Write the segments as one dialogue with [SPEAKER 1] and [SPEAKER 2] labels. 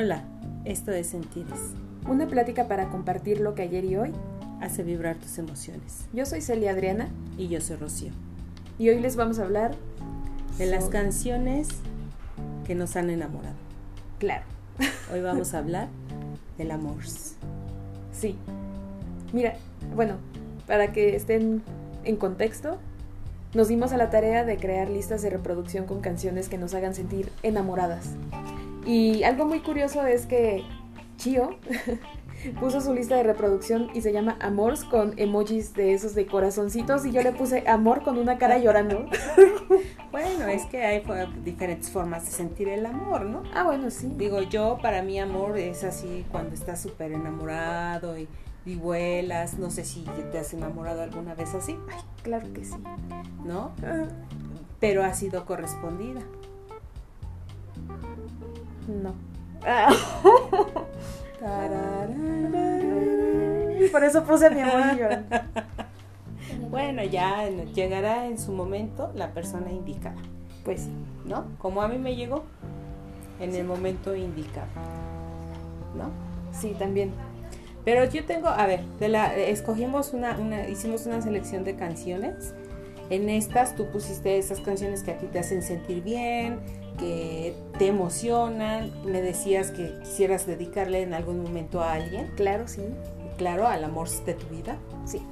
[SPEAKER 1] Hola, esto es Sentires.
[SPEAKER 2] Una plática para compartir lo que ayer y hoy
[SPEAKER 1] hace vibrar tus emociones.
[SPEAKER 2] Yo soy Celia Adriana.
[SPEAKER 1] Y yo soy Rocío.
[SPEAKER 2] Y hoy les vamos a hablar
[SPEAKER 1] de las canciones que nos han enamorado.
[SPEAKER 2] Claro.
[SPEAKER 1] Hoy vamos a hablar del amor.
[SPEAKER 2] Sí. Mira, bueno, para que estén en contexto, nos dimos a la tarea de crear listas de reproducción con canciones que nos hagan sentir enamoradas. Y algo muy curioso es que Chio puso su lista de reproducción y se llama Amors con emojis de esos de corazoncitos y yo le puse amor con una cara llorando.
[SPEAKER 1] bueno, es que hay diferentes formas de sentir el amor, ¿no?
[SPEAKER 2] Ah, bueno, sí.
[SPEAKER 1] Digo, yo para mí amor es así cuando estás súper enamorado y, y, vuelas, no sé si te has enamorado alguna vez así.
[SPEAKER 2] Ay, claro que sí.
[SPEAKER 1] ¿No? Pero ha sido correspondida.
[SPEAKER 2] No. Por eso puse mi amor
[SPEAKER 1] Bueno, ya llegará en su momento la persona indicada.
[SPEAKER 2] Pues sí.
[SPEAKER 1] ¿No? Como a mí me llegó en el momento indicado. ¿No?
[SPEAKER 2] Sí, también.
[SPEAKER 1] Pero yo tengo, a ver, de la, escogimos una, una, hicimos una selección de canciones. En estas tú pusiste esas canciones que a ti te hacen sentir bien, te emocionan. Me decías que quisieras dedicarle en algún momento a alguien.
[SPEAKER 2] Claro, sí.
[SPEAKER 1] Claro, al amor de tu vida.
[SPEAKER 2] Sí.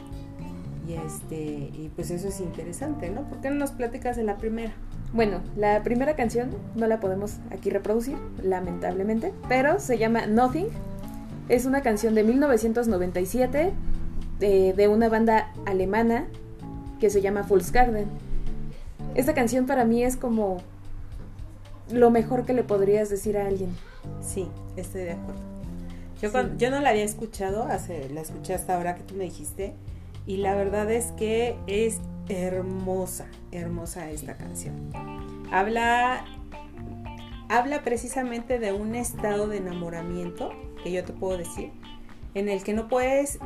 [SPEAKER 1] Y este, y pues eso es interesante, ¿no? ¿Por qué no nos platicas de la primera?
[SPEAKER 2] Bueno, la primera canción no la podemos aquí reproducir, lamentablemente, pero se llama Nothing. Es una canción de 1997 de, de una banda alemana que se llama Garden. Esta canción para mí es como lo mejor que le podrías decir a alguien.
[SPEAKER 1] Sí, estoy de acuerdo. Yo, yo no la había escuchado, hace, la escuché hasta ahora que tú me dijiste, y la verdad es que es hermosa, hermosa esta canción. Habla, habla precisamente de un estado de enamoramiento, que yo te puedo decir, en el que no puedes,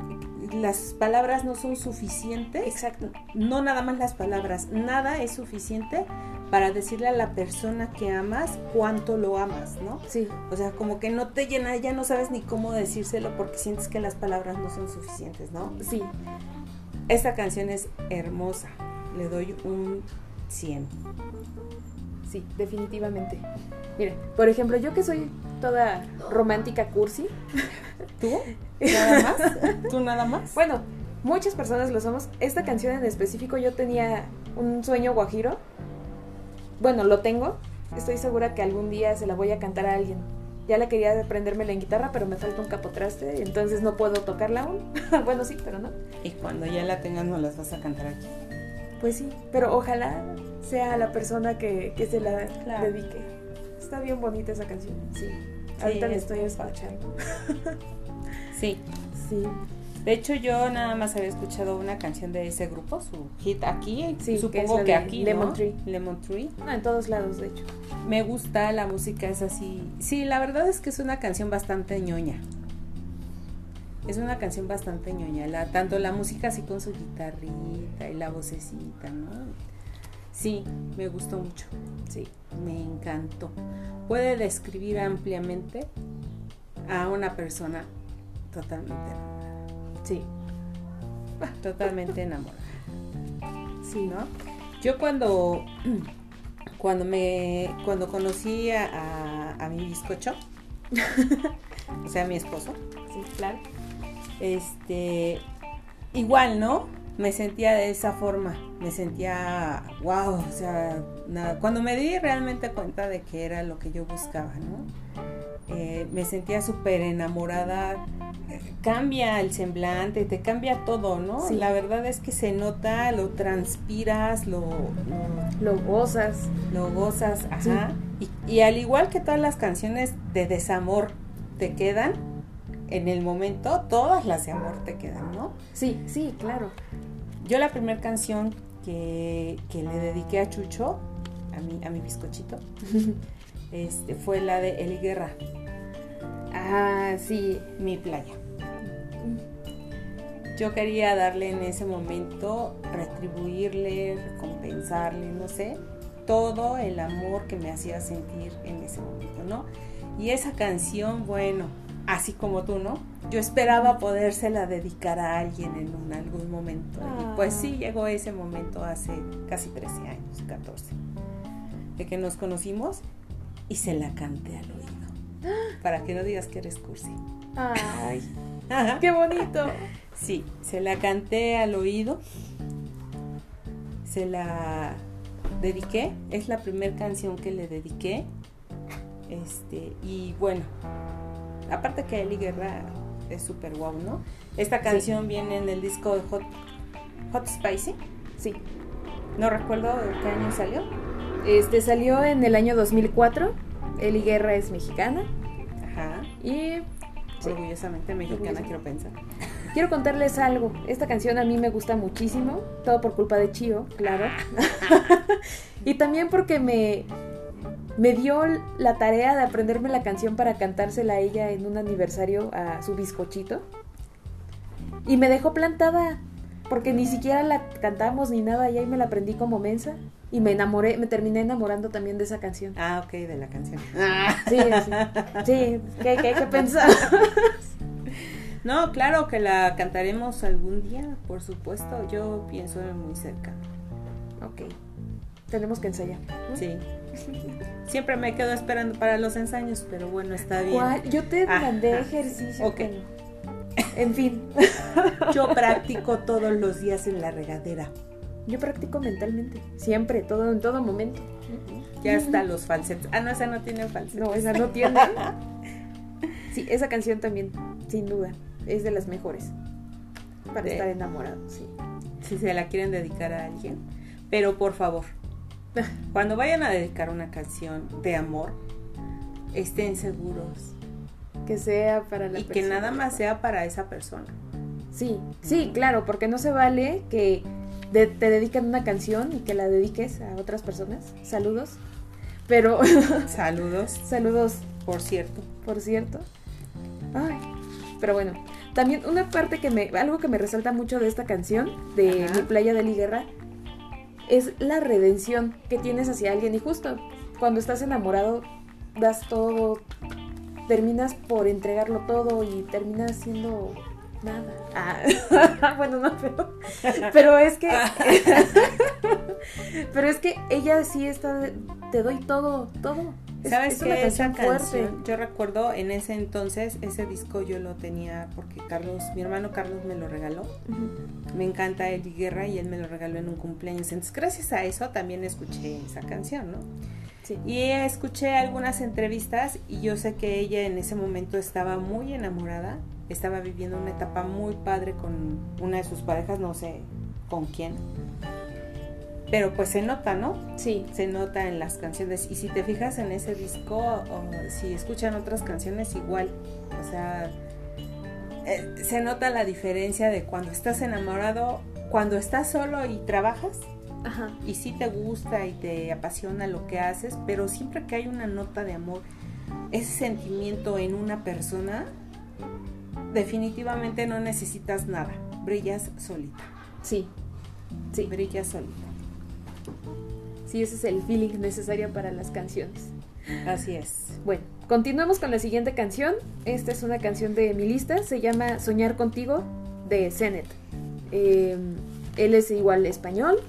[SPEAKER 1] las palabras no son suficientes.
[SPEAKER 2] Exacto.
[SPEAKER 1] No nada más las palabras, nada es suficiente para decirle a la persona que amas cuánto lo amas, ¿no?
[SPEAKER 2] Sí.
[SPEAKER 1] O sea, como que no te llena, ya no sabes ni cómo decírselo porque sientes que las palabras no son suficientes, ¿no?
[SPEAKER 2] Sí.
[SPEAKER 1] Esta canción es hermosa. Le doy un 100.
[SPEAKER 2] Sí, definitivamente. Mire, por ejemplo, yo que soy toda romántica cursi.
[SPEAKER 1] ¿Tú? ¿Nada más? ¿Tú nada más?
[SPEAKER 2] Bueno, muchas personas lo somos. Esta canción en específico yo tenía un sueño guajiro bueno, lo tengo. Estoy segura que algún día se la voy a cantar a alguien. Ya la quería aprenderme la guitarra, pero me falta un capotraste, entonces no puedo tocarla aún. bueno, sí, pero no.
[SPEAKER 1] Y cuando ya la tengas, no las vas a cantar aquí.
[SPEAKER 2] Pues sí, pero ojalá sea la persona que, se la dedique. Está bien bonita esa canción, sí. Ahorita la estoy escuchando.
[SPEAKER 1] sí.
[SPEAKER 2] Sí.
[SPEAKER 1] De hecho, yo nada más había escuchado una canción de ese grupo, su hit aquí,
[SPEAKER 2] sí,
[SPEAKER 1] supongo que, que aquí,
[SPEAKER 2] Lemon Tree.
[SPEAKER 1] Lemon Tree.
[SPEAKER 2] No, en todos lados, de hecho.
[SPEAKER 1] Me gusta, la música es así. Sí, la verdad es que es una canción bastante ñoña. Es una canción bastante ñoña, la, tanto la música así con su guitarrita y la vocecita, ¿no? Sí, me gustó mucho. Sí, me encantó. Puede describir ampliamente a una persona totalmente Sí, totalmente enamorada.
[SPEAKER 2] Sí, ¿no?
[SPEAKER 1] Yo cuando, cuando me, cuando conocí a, a, mi bizcocho, o sea, a mi esposo,
[SPEAKER 2] sí, claro,
[SPEAKER 1] este, igual, ¿no? Me sentía de esa forma, me sentía, wow, o sea, nada. cuando me di realmente cuenta de que era lo que yo buscaba, ¿no? Eh, me sentía súper enamorada cambia el semblante, te cambia todo, ¿no?
[SPEAKER 2] Sí.
[SPEAKER 1] La verdad es que se nota, lo transpiras, lo,
[SPEAKER 2] lo, gozas.
[SPEAKER 1] Lo gozas, ajá. Y, al igual que todas las canciones de desamor te quedan, en el momento, todas las de amor te quedan, ¿no?
[SPEAKER 2] Sí, sí, claro.
[SPEAKER 1] Yo la primera canción que, que, le dediqué a Chucho, a mi, a mi bizcochito, este, fue la de Eli Guerra.
[SPEAKER 2] Ah, sí,
[SPEAKER 1] mi playa. Yo quería darle en ese momento, retribuirle, recompensarle, no sé, todo el amor que me hacía sentir en ese momento, ¿no? Y esa canción, bueno, así como tú, ¿no? Yo esperaba podérsela dedicar a alguien en un, algún momento. Y pues sí, llegó ese momento hace casi 13 años, 14, de que nos conocimos y se la canté al oído. Para que no digas que eres cursi.
[SPEAKER 2] Ay, qué bonito.
[SPEAKER 1] Sí, se la canté al oído. Se la dediqué. Es la primera canción que le dediqué. Este, y bueno, aparte que Eli Guerra es súper guau, ¿no? Esta canción viene en el disco de Hot, Hot Spicy.
[SPEAKER 2] Sí.
[SPEAKER 1] No recuerdo qué año salió.
[SPEAKER 2] Este salió en el año 2004. Eli Guerra es mexicana.
[SPEAKER 1] Ajá.
[SPEAKER 2] Y
[SPEAKER 1] Orgullosamente mexicana, quiero pensar.
[SPEAKER 2] Quiero contarles algo. Esta canción a mí me gusta muchísimo. Todo por culpa de Chio, claro. y también porque me, me dio la tarea de aprenderme la canción para cantársela a ella en un aniversario a su bizcochito. Y me dejó plantada. Porque ni siquiera la cantamos ni nada. Y ahí me la aprendí como mensa. Y me enamoré, me terminé enamorando también de esa canción.
[SPEAKER 1] Ah, ok, de la canción.
[SPEAKER 2] Sí, sí. Sí, ¿qué, qué hay que pensar?
[SPEAKER 1] No, claro que la cantaremos algún día, por supuesto. Yo pienso en muy cerca.
[SPEAKER 2] Ok. Tenemos que ensayar.
[SPEAKER 1] Sí. Siempre me quedo esperando para los ensayos, pero bueno, está bien.
[SPEAKER 2] ¿Cuál? Yo te
[SPEAKER 1] Ajá.
[SPEAKER 2] mandé ejercicio.
[SPEAKER 1] Ok.
[SPEAKER 2] En fin,
[SPEAKER 1] Yo practico todos los días en la regadera.
[SPEAKER 2] yo practico mentalmente. Siempre, todo, en todo momento.
[SPEAKER 1] Ya hasta los falsetes. Ah, no, esa no tiene falsetes.
[SPEAKER 2] No, esa no tiene. Sí, esa canción también, sin duda, es de las mejores. Para
[SPEAKER 1] De-
[SPEAKER 2] estar enamorado, sí.
[SPEAKER 1] Si se la quieren dedicar a alguien. Pero por favor, cuando vayan a dedicar una canción de amor, estén seguros.
[SPEAKER 2] Que sea para la
[SPEAKER 1] Y que
[SPEAKER 2] persona.
[SPEAKER 1] nada más sea para esa persona.
[SPEAKER 2] Sí, sí, claro, porque no se vale que de- te dediquen una canción y que la dediques a otras personas. Saludos. Pero,
[SPEAKER 1] Saludos,
[SPEAKER 2] saludos,
[SPEAKER 1] por cierto.
[SPEAKER 2] por cierto. Ay, pero bueno, también una parte que me, algo que me resalta mucho de esta canción, de
[SPEAKER 1] Ajá.
[SPEAKER 2] Mi playa de Liguerra, es la redención que tienes hacia alguien. Y justo cuando estás enamorado, das todo, terminas por entregarlo todo y terminas siendo nada. Ah, bueno, no, pero, pero es que, pero es que ella sí está, te doy todo, todo. Es-
[SPEAKER 1] ¿Sabes
[SPEAKER 2] es una
[SPEAKER 1] qué? Esa
[SPEAKER 2] canción
[SPEAKER 1] canción, yo recuerdo en ese entonces, ese disco yo lo tenía porque Carlos, mi hermano Carlos me lo regaló. Me encanta Eli Guerra y él me lo regaló en un cumpleaños. Entonces, gracias a eso también escuché esa canción, ¿no?
[SPEAKER 2] Sí.
[SPEAKER 1] Y escuché algunas entrevistas y yo sé que ella en ese momento estaba muy enamorada, estaba viviendo una etapa muy padre con una de sus parejas, no sé con quién. Pero pues se nota, ¿no?
[SPEAKER 2] Sí,
[SPEAKER 1] Se nota en las canciones. Y si te fijas en ese disco, o si escuchan otras canciones, igual. O sea, eh, se nota la diferencia de cuando estás enamorado, cuando estás solo y trabajas,
[SPEAKER 2] ajá.
[SPEAKER 1] y sí te gusta y te apasiona lo que haces, pero siempre que hay una nota de amor, ese sentimiento en una persona, definitivamente no necesitas nada. Brillas solita.
[SPEAKER 2] Sí, sí,
[SPEAKER 1] Brillas solita.
[SPEAKER 2] sí, ese es el feeling necesario para las canciones.
[SPEAKER 1] Así es.
[SPEAKER 2] Bueno, continuamos con la siguiente canción. Esta es una canción de mi lista, se llama Soñar contigo de Zenet. Eh, él es igual español.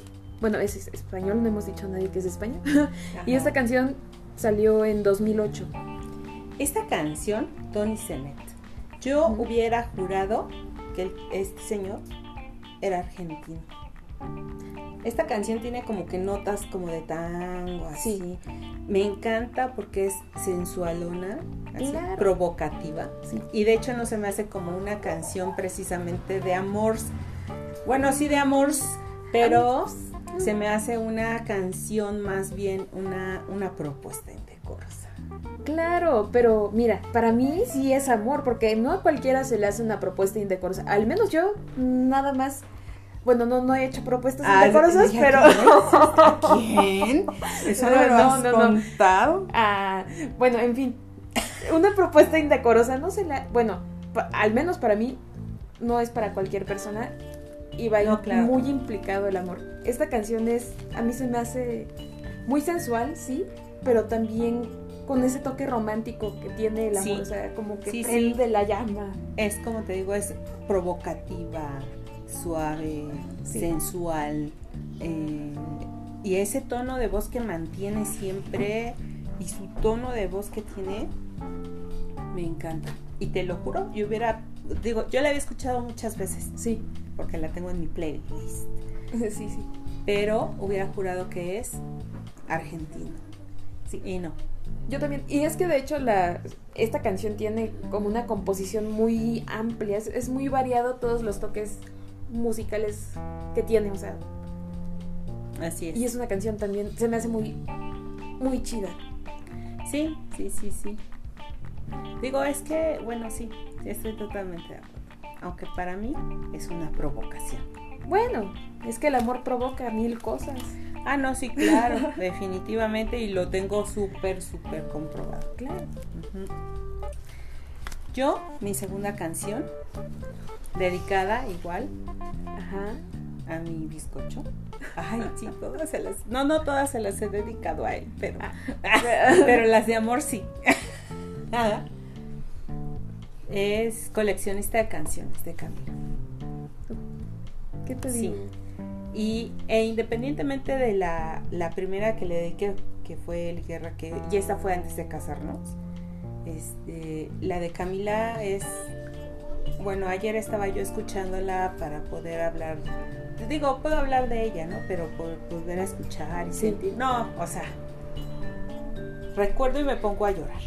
[SPEAKER 2] Bueno, es es español, no hemos dicho a nadie que es de España. y esta canción salió en 2008.
[SPEAKER 1] Esta canción, Tony Zenet, yo hubiera jurado que el- este señor era argentino. Esta canción tiene como que notas como de tango, así.
[SPEAKER 2] Sí.
[SPEAKER 1] Me encanta porque es sensualona, así,
[SPEAKER 2] Claro.
[SPEAKER 1] provocativa.
[SPEAKER 2] Sí.
[SPEAKER 1] Y de hecho no se me hace como una canción precisamente de amors. Bueno, sí de amors, pero se me hace una canción más bien una, una propuesta indecorosa.
[SPEAKER 2] Claro, pero mira, para mí sí es amor, porque no a cualquiera se le hace una propuesta indecorosa. Al menos yo, nada más. Bueno, no, no he hecho propuestas
[SPEAKER 1] Ah,
[SPEAKER 2] indecorosas,
[SPEAKER 1] ¿ya
[SPEAKER 2] pero.
[SPEAKER 1] ¿Quién? Eso no, lo has
[SPEAKER 2] no, no,
[SPEAKER 1] contado.
[SPEAKER 2] Ah, bueno, en fin. Una propuesta indecorosa no se la. Bueno, al menos para mí, no es para cualquier persona. Y va
[SPEAKER 1] No, claro.
[SPEAKER 2] muy implicado el amor. Esta canción es. A mí se me hace muy sensual, sí, pero también con ese toque romántico que tiene el amor,
[SPEAKER 1] Sí.
[SPEAKER 2] o sea, como que
[SPEAKER 1] Sí, sí.
[SPEAKER 2] prende la llama.
[SPEAKER 1] Es como te digo, es provocativa, suave, sensual. eh, y ese tono de voz que mantiene siempre y su tono de voz que tiene, me encanta. Y te lo juro, yo hubiera, digo, yo la había escuchado muchas veces
[SPEAKER 2] Sí,
[SPEAKER 1] porque la tengo en mi playlist,
[SPEAKER 2] sí, sí.
[SPEAKER 1] pero hubiera jurado que es argentino.
[SPEAKER 2] Sí.
[SPEAKER 1] Y no.
[SPEAKER 2] Yo también. Y es que de hecho la, esta canción tiene como una composición muy amplia. Es, es muy variado todos los toques musicales que tiene. O sea,
[SPEAKER 1] Así es.
[SPEAKER 2] y es una canción también, se me hace muy, muy chida.
[SPEAKER 1] Sí, sí, sí, sí. Digo, es que, bueno, sí, estoy totalmente de acuerdo. Aunque para mí es una provocación.
[SPEAKER 2] Bueno, es que el amor provoca mil cosas.
[SPEAKER 1] Ah, no, sí, claro, definitivamente, y lo tengo súper, súper comprobado.
[SPEAKER 2] Claro.
[SPEAKER 1] Yo, mi segunda canción, dedicada igual
[SPEAKER 2] Ajá.
[SPEAKER 1] a mi bizcocho. Ay, sí, todas se las. No, no todas se las he dedicado a él, pero. pero las de amor sí. Nada. Es coleccionista de canciones de Camilo.
[SPEAKER 2] ¿Qué te
[SPEAKER 1] Sí.
[SPEAKER 2] digo?
[SPEAKER 1] Y e independientemente de la, la primera que le dediqué, que fue El Guerra, que y esa fue antes de casarnos, este, la de Camila es, bueno, ayer estaba yo escuchándola para poder hablar, digo, puedo hablar de ella, ¿no? Pero por volver a escuchar y
[SPEAKER 2] Sí.
[SPEAKER 1] sentir, no, o sea, recuerdo y me pongo a llorar.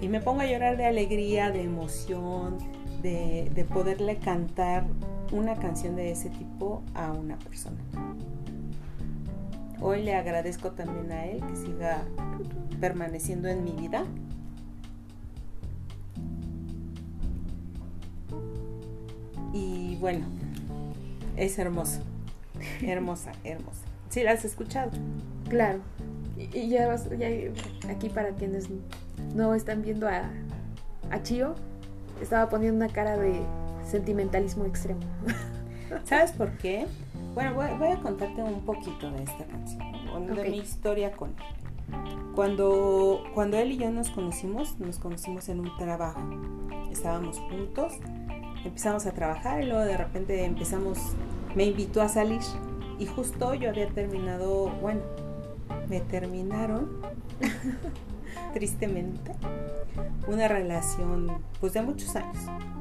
[SPEAKER 1] Y me pongo a llorar de alegría, de emoción, de, de poderle cantar una canción de ese tipo a una persona. Hoy le agradezco también a él que siga permaneciendo en mi vida. Y bueno, es hermoso, hermosa, hermosa. ¿Sí la has escuchado?
[SPEAKER 2] Claro. Y, y ya, vas- ya aquí para quienes no están viendo a, a Chio, estaba poniendo una cara de sentimentalismo extremo.
[SPEAKER 1] ¿Sabes por qué? Bueno, voy, voy a contarte un poquito de esta canción, de mi historia con él. Cuando, cuando él y yo nos conocimos, nos conocimos en un trabajo. Estábamos juntos, empezamos a trabajar y luego de repente empezamos, me invitó a salir y justo yo había terminado, bueno, me terminaron, tristemente, una relación pues de muchos años,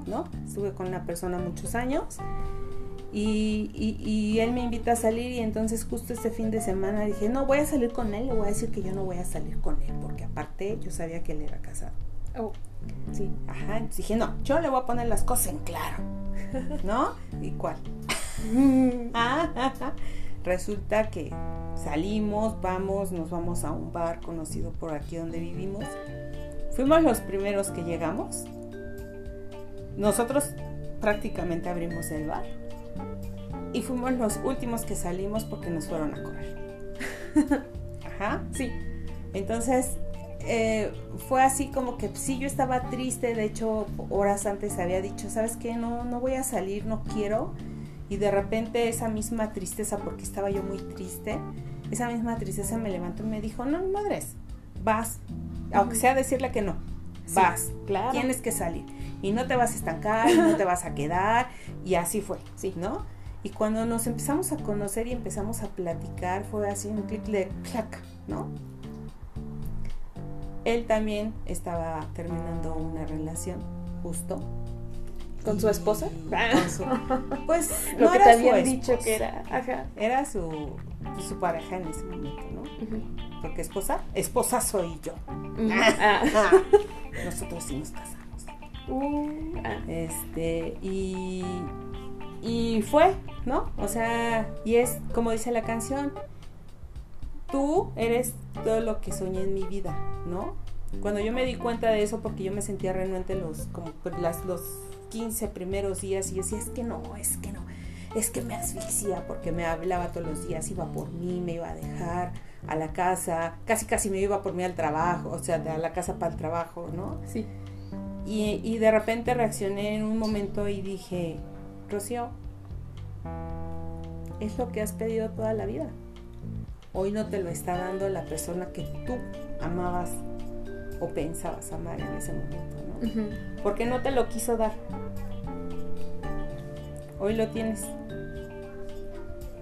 [SPEAKER 1] ¿no? Estuve con una persona muchos años y, y- y él me invita a salir y entonces justo este fin de semana dije, no, voy a salir con él, le voy a decir que yo no voy a salir con él, porque aparte yo sabía que él era casado.
[SPEAKER 2] Oh, sí.
[SPEAKER 1] Ajá, entonces dije, no, yo le voy a poner las cosas en claro, ¿no? ¿Y cuál? Resulta que salimos, vamos, nos vamos a un bar conocido por aquí donde vivimos. Fuimos los primeros que llegamos. Nosotros prácticamente abrimos el bar. Y fuimos los últimos que salimos porque nos fueron a correr. Ajá.
[SPEAKER 2] Sí.
[SPEAKER 1] Entonces, eh, fue así como que sí, yo estaba triste, de hecho, horas antes había dicho, ¿sabes qué? No, no voy a salir, no quiero. Y de repente esa misma tristeza, porque estaba yo muy triste, esa misma tristeza me levantó y me dijo, no, madres, vas. Aunque sea decirle que no,
[SPEAKER 2] Sí,
[SPEAKER 1] vas.
[SPEAKER 2] claro.
[SPEAKER 1] Tienes que salir. Y no te vas a estancar, no te vas a quedar. Y así fue,
[SPEAKER 2] Sí.
[SPEAKER 1] ¿no? Y cuando nos empezamos a conocer y empezamos a platicar, fue así un clic de clac, ¿no? Él también estaba terminando una relación, justo.
[SPEAKER 2] ¿Con su esposa?
[SPEAKER 1] con su- pues
[SPEAKER 2] Lo
[SPEAKER 1] no
[SPEAKER 2] que
[SPEAKER 1] era
[SPEAKER 2] te
[SPEAKER 1] su
[SPEAKER 2] habían dicho
[SPEAKER 1] esposa,
[SPEAKER 2] que era. Ajá.
[SPEAKER 1] Era su, su pareja en ese momento, ¿no?
[SPEAKER 2] Ujú.
[SPEAKER 1] Porque esposa, esposa soy yo.
[SPEAKER 2] Ah.
[SPEAKER 1] Ah, Nosotros sí nos casamos.
[SPEAKER 2] Uh, ah.
[SPEAKER 1] Este, y, y fue, ¿no? O sea, y es como dice la canción, tú eres todo lo que soñé en mi vida, ¿no? Cuando yo me di cuenta de eso, porque yo me sentía renuente los, como las, los 15 primeros días, y yo decía, es que no, es que no, es que me asfixia, porque me hablaba todos los días, iba por mí, me iba a dejar a la casa, casi casi me iba por mí al trabajo, o sea, de a la casa para el trabajo, ¿no?
[SPEAKER 2] Sí.
[SPEAKER 1] Y, y de repente reaccioné en un momento y dije, Rocío, es lo que has pedido toda la vida. hoy no te lo está dando la persona que tú amabas o pensabas amar en ese momento, ¿no? Porque no te lo quiso dar. Hoy lo tienes.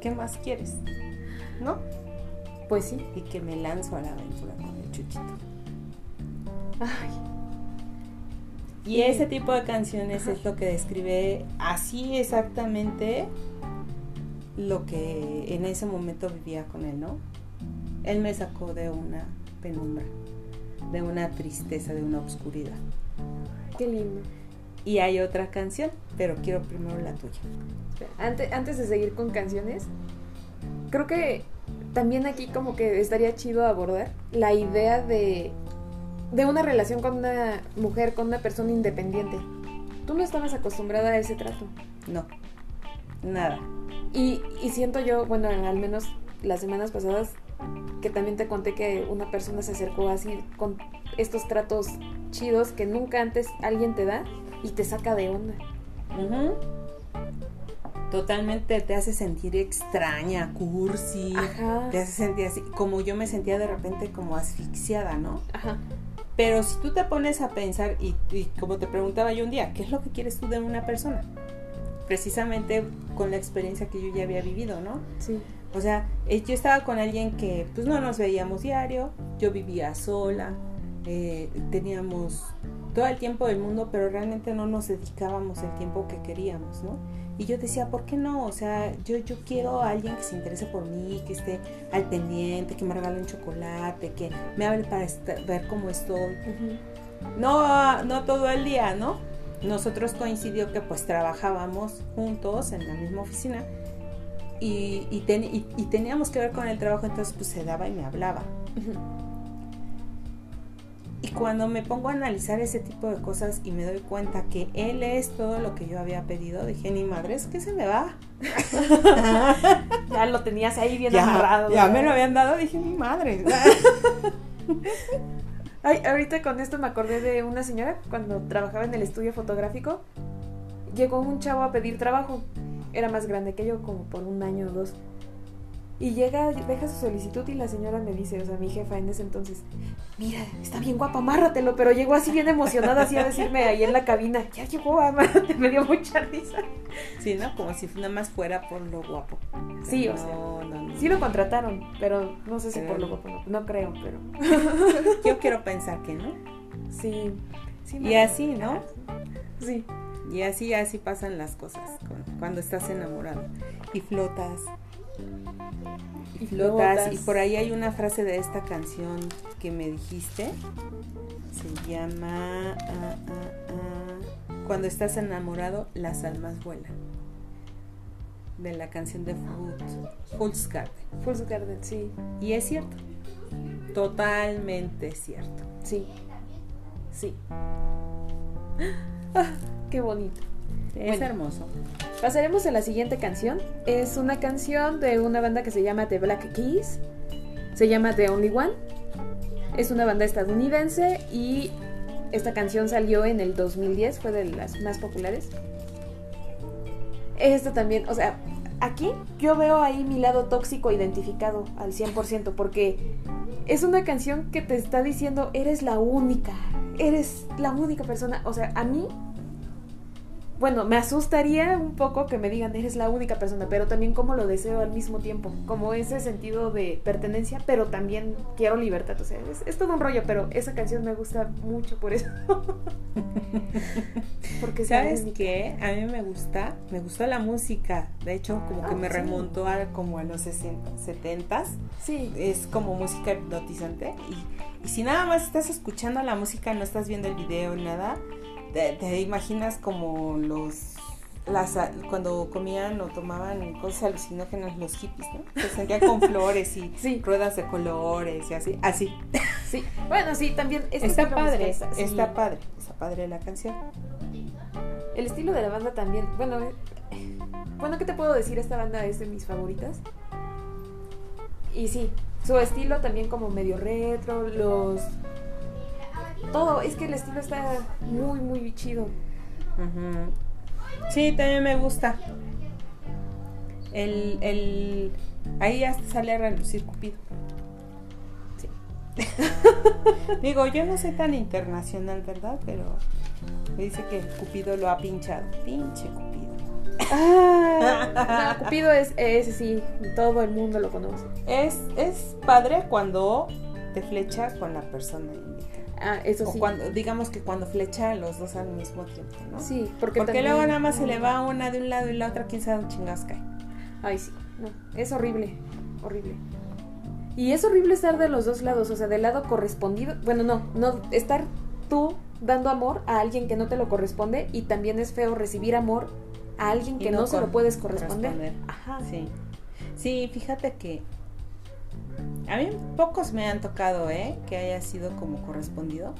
[SPEAKER 1] ¿Qué más quieres? ¿No?
[SPEAKER 2] Pues sí.
[SPEAKER 1] Y que me lanzo a la aventura con el chuchito.
[SPEAKER 2] Ay,
[SPEAKER 1] Y ese tipo de canciones es lo que describe así exactamente lo que en ese momento vivía con él, ¿no? Él me sacó de una penumbra, de una tristeza, de una oscuridad.
[SPEAKER 2] qué lindo.
[SPEAKER 1] Y hay otra canción, pero quiero primero la tuya.
[SPEAKER 2] Antes, antes de seguir con canciones, creo que también aquí como que estaría chido abordar la idea de, de una relación con una mujer, con una persona independiente. Tú no estabas acostumbrada a ese trato.
[SPEAKER 1] No, nada.
[SPEAKER 2] Y, y siento yo, bueno, al menos las semanas pasadas, que también te conté que una persona se acercó así con estos tratos chidos que nunca antes alguien te da y te saca de onda.
[SPEAKER 1] Ujú. Totalmente te hace sentir extraña, cursi.
[SPEAKER 2] Ajá.
[SPEAKER 1] Te hace sentir así, como yo me sentía de repente como asfixiada, ¿no?
[SPEAKER 2] Ajá.
[SPEAKER 1] Pero si tú te pones a pensar, y, y como te preguntaba yo un día, ¿qué es lo que quieres tú de una persona? Precisamente con la experiencia que yo ya había vivido, ¿no?
[SPEAKER 2] Sí.
[SPEAKER 1] O sea, eh, yo estaba con alguien que pues no nos veíamos diario, yo vivía sola, eh, teníamos todo el tiempo del mundo, pero realmente no nos dedicábamos el tiempo que queríamos, ¿no? Y yo decía, ¿por qué no? O sea, yo, yo quiero a alguien que se interese por mí, que esté al pendiente, que me regale un chocolate, que me hable para ver cómo estoy.
[SPEAKER 2] Ujú.
[SPEAKER 1] No, no todo el día, ¿no? Nosotros coincidió que pues trabajábamos juntos en la misma oficina y, y, ten- y- y teníamos que ver con el trabajo, entonces pues se daba y me hablaba. Y cuando me pongo a analizar ese tipo de cosas y me doy cuenta que él es todo lo que yo había pedido, dije, ni madre, es que se me va.
[SPEAKER 2] Ya lo tenías ahí bien
[SPEAKER 1] ya,
[SPEAKER 2] amarrado.
[SPEAKER 1] ya
[SPEAKER 2] ¿verdad?
[SPEAKER 1] me lo habían dado, dije, ni madre.
[SPEAKER 2] Ay, ahorita con esto me acordé de una señora cuando trabajaba en el estudio fotográfico. Llegó un chavo a pedir trabajo. Era más grande que yo, como por un año o dos. Y llega, deja su solicitud y la señora me dice, o sea, mi jefa en ese entonces, mira, está bien guapa, amárratelo, pero llegó así bien emocionada, así a decirme ahí en la cabina, ya llegó, amárrate, me dio mucha risa.
[SPEAKER 1] sí, ¿no? Como si nada más fuera por lo guapo.
[SPEAKER 2] Sí, o sea,
[SPEAKER 1] no, no.
[SPEAKER 2] Sí lo contrataron, pero no sé si por lo guapo, no, no creo, pero
[SPEAKER 1] Yo quiero pensar que no.
[SPEAKER 2] sí. sí
[SPEAKER 1] Y así, ¿no?
[SPEAKER 2] Sí.
[SPEAKER 1] Y así, así pasan las cosas cuando estás enamorado. Y flotas. Y flotas.
[SPEAKER 2] flotas.
[SPEAKER 1] Y por ahí hay una frase de esta canción que me dijiste. Se llama ah, ah, ah, Cuando estás enamorado, las almas vuelan. De la canción de Fool's Garden.
[SPEAKER 2] Full Garden, sí.
[SPEAKER 1] Y es cierto. Totalmente cierto.
[SPEAKER 2] Sí. Sí. Ah, qué bonito.
[SPEAKER 1] Es
[SPEAKER 2] Bueno.
[SPEAKER 1] hermoso.
[SPEAKER 2] Pasaremos a la siguiente canción. Es una canción de una banda que se llama The Black Keys. Se llama The Only One. Es una banda estadounidense y esta canción salió en el 2010, fue de las más populares. Esta también, o sea, aquí yo veo ahí mi lado tóxico identificado al 100% porque es una canción que te está diciendo, eres la única, eres la única persona. O sea, a mí bueno, me asustaría un poco que me digan eres la única persona, pero también como lo deseo al mismo tiempo, como ese sentido de pertenencia, pero también quiero libertad, o sea, es, es todo un rollo, pero esa canción me gusta mucho por eso. Porque
[SPEAKER 1] ¿Sabes qué? A mí me gusta, me gustó la música. De hecho, como que
[SPEAKER 2] Ah,
[SPEAKER 1] me
[SPEAKER 2] sí.
[SPEAKER 1] remontó a como a los 60, 70s.
[SPEAKER 2] Sí,
[SPEAKER 1] Es como música hipnotizante. Y, y si nada más estás escuchando la música, no estás viendo el video, nada, te, te imaginas como los... Las, cuando comían o tomaban cosas alucinógenas los hippies, ¿no? Se sentían con flores y
[SPEAKER 2] Sí.
[SPEAKER 1] ruedas de colores y así. Así.
[SPEAKER 2] sí. Bueno, sí, también este
[SPEAKER 1] Está padre,
[SPEAKER 2] sí.
[SPEAKER 1] está padre, está padre la canción.
[SPEAKER 2] El estilo de la banda también, bueno, eh, bueno, ¿qué te puedo decir? Esta banda es de mis favoritas. Y sí, su estilo también como medio retro, los... Todo, es que el estilo está muy, muy chido.
[SPEAKER 1] Sí, también me gusta. El, el, ahí hasta sale a relucir Cupido. Digo, yo no soy tan internacional, ¿verdad? Pero me dice que Cupido lo ha pinchado. Pinche Cupido.
[SPEAKER 2] Ah, no, Cupido es ese sí, todo el mundo lo conoce.
[SPEAKER 1] Es, es padre cuando te flecha con la persona indicada.
[SPEAKER 2] Ah, eso
[SPEAKER 1] O
[SPEAKER 2] sí.
[SPEAKER 1] cuando, digamos que cuando flecha los dos al mismo tiempo, ¿no?
[SPEAKER 2] Sí, porque,
[SPEAKER 1] Porque
[SPEAKER 2] también-
[SPEAKER 1] luego nada más se le va una de un lado y la otra, quién sabe chingados cae.
[SPEAKER 2] Ay, sí. No, es horrible, horrible. Y es horrible estar de los dos lados, o sea, del lado correspondido. Bueno, no, no, estar tú dando amor a alguien que no te lo corresponde y también es feo recibir amor a alguien que no, se
[SPEAKER 1] con-
[SPEAKER 2] lo puedes corresponder.
[SPEAKER 1] corresponder.
[SPEAKER 2] Ajá.
[SPEAKER 1] Sí. Sí, fíjate que a mí pocos me han tocado, ¿eh? Que haya sido como correspondido.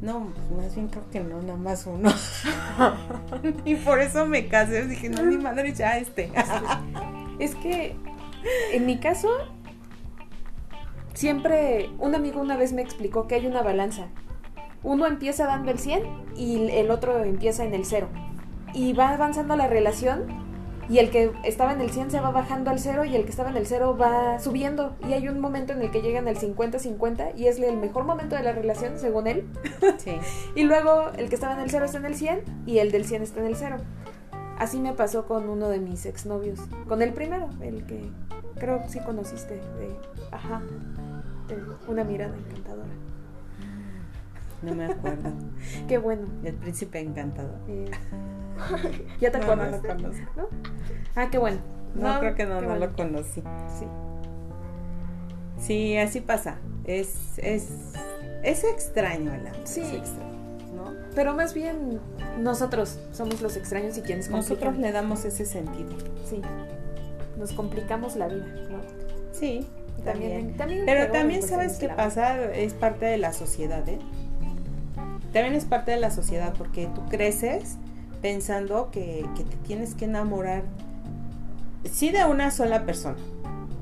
[SPEAKER 1] No, más bien creo que no, nada más uno. y por eso me casé. Dije, no, mi madre ya este.
[SPEAKER 2] Es que en mi caso siempre un amigo una vez me explicó que hay una balanza. Uno empieza dando el 100 y el otro empieza en el 0. Y va avanzando la relación y el que estaba en el 100 se va bajando al 0 y el que estaba en el 0 va subiendo. Y hay un momento en el que llegan al 50-50 y es el mejor momento de la relación según él.
[SPEAKER 1] sí.
[SPEAKER 2] Y luego el que estaba en el 0 está en el 100 y el del 100 está en el 0. Así me pasó con uno de mis exnovios. Con el primero, el que creo que sí conociste. De, ajá. De una mirada encantadora.
[SPEAKER 1] No me acuerdo.
[SPEAKER 2] Qué bueno.
[SPEAKER 1] El príncipe encantador.
[SPEAKER 2] eh, ¿Ya te
[SPEAKER 1] No, no
[SPEAKER 2] acuerdas?
[SPEAKER 1] lo conozco.
[SPEAKER 2] ¿No? Ah, qué bueno.
[SPEAKER 1] No, creo que no, no
[SPEAKER 2] bueno.
[SPEAKER 1] lo conocí.
[SPEAKER 2] Sí.
[SPEAKER 1] Sí, así pasa. Es, es, es extraño el amor.
[SPEAKER 2] Sí.
[SPEAKER 1] Es extraño, ¿no?
[SPEAKER 2] Pero más bien nosotros somos los extraños y quienes
[SPEAKER 1] Nosotros le damos ese sentido.
[SPEAKER 2] Sí. Nos complicamos la vida, ¿no?
[SPEAKER 1] Sí, también.
[SPEAKER 2] También. también
[SPEAKER 1] Pero también sabes qué pasa, es parte de la sociedad, ¿eh? También es parte de la sociedad porque tú creces pensando que, que te tienes que enamorar, sí de una sola persona,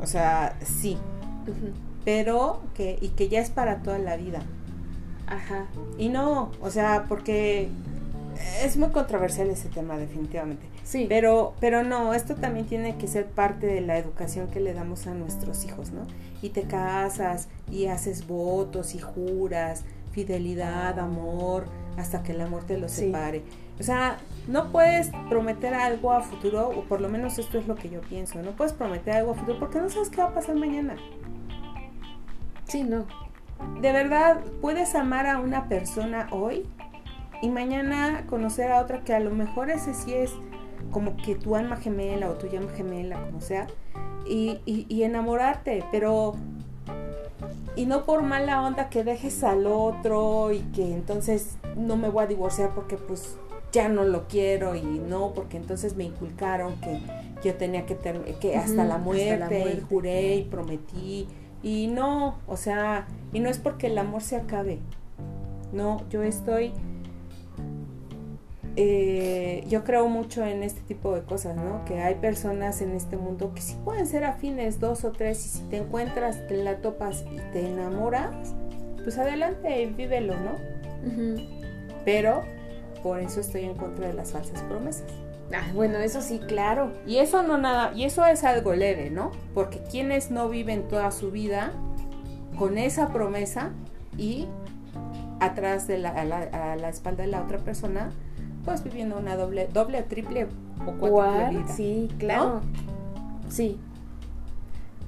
[SPEAKER 1] o sea, sí, pero que, y que ya es para toda la vida.
[SPEAKER 2] Ajá.
[SPEAKER 1] Y no, o sea, porque es muy controversial ese tema definitivamente.
[SPEAKER 2] Sí.
[SPEAKER 1] Pero, pero no, esto también tiene que ser parte de la educación que le damos a nuestros hijos, ¿no? Y te casas y haces votos y juras fidelidad, amor, hasta que la muerte los
[SPEAKER 2] Sí.
[SPEAKER 1] separe. O sea, no puedes prometer algo a futuro, o por lo menos esto es lo que yo pienso, no puedes prometer algo a futuro porque no sabes qué va a pasar mañana.
[SPEAKER 2] Sí, no.
[SPEAKER 1] De verdad, puedes amar a una persona hoy y mañana conocer a otra que a lo mejor ese sí es como que tu alma gemela o tu llama gemela, como sea, y, y- y enamorarte, pero... Y no por mala onda que dejes al otro y que entonces no me voy a divorciar porque pues ya no lo quiero y no, porque entonces me inculcaron que yo tenía que, ter- que hasta, la
[SPEAKER 2] hasta
[SPEAKER 1] muerte,
[SPEAKER 2] la muerte.
[SPEAKER 1] y juré y prometí y no, o sea, y no es porque el amor se acabe. No, yo estoy. eh, yo creo mucho en este tipo de cosas, ¿no? Que hay personas en este mundo que sí pueden ser afines, dos o tres, y si te encuentras, te la topas y te enamoras, pues adelante, vívelo, ¿no?
[SPEAKER 2] Ujú.
[SPEAKER 1] Pero por eso estoy en contra de las falsas promesas.
[SPEAKER 2] Ah, bueno, eso sí, claro.
[SPEAKER 1] Y eso no nada, y eso es algo leve, ¿no? Porque quienes no viven toda su vida con esa promesa y atrás de la, a la, a la espalda de la otra persona, pues viviendo una doble, doble, triple o
[SPEAKER 2] What?
[SPEAKER 1] vida.
[SPEAKER 2] Sí, claro. Sí.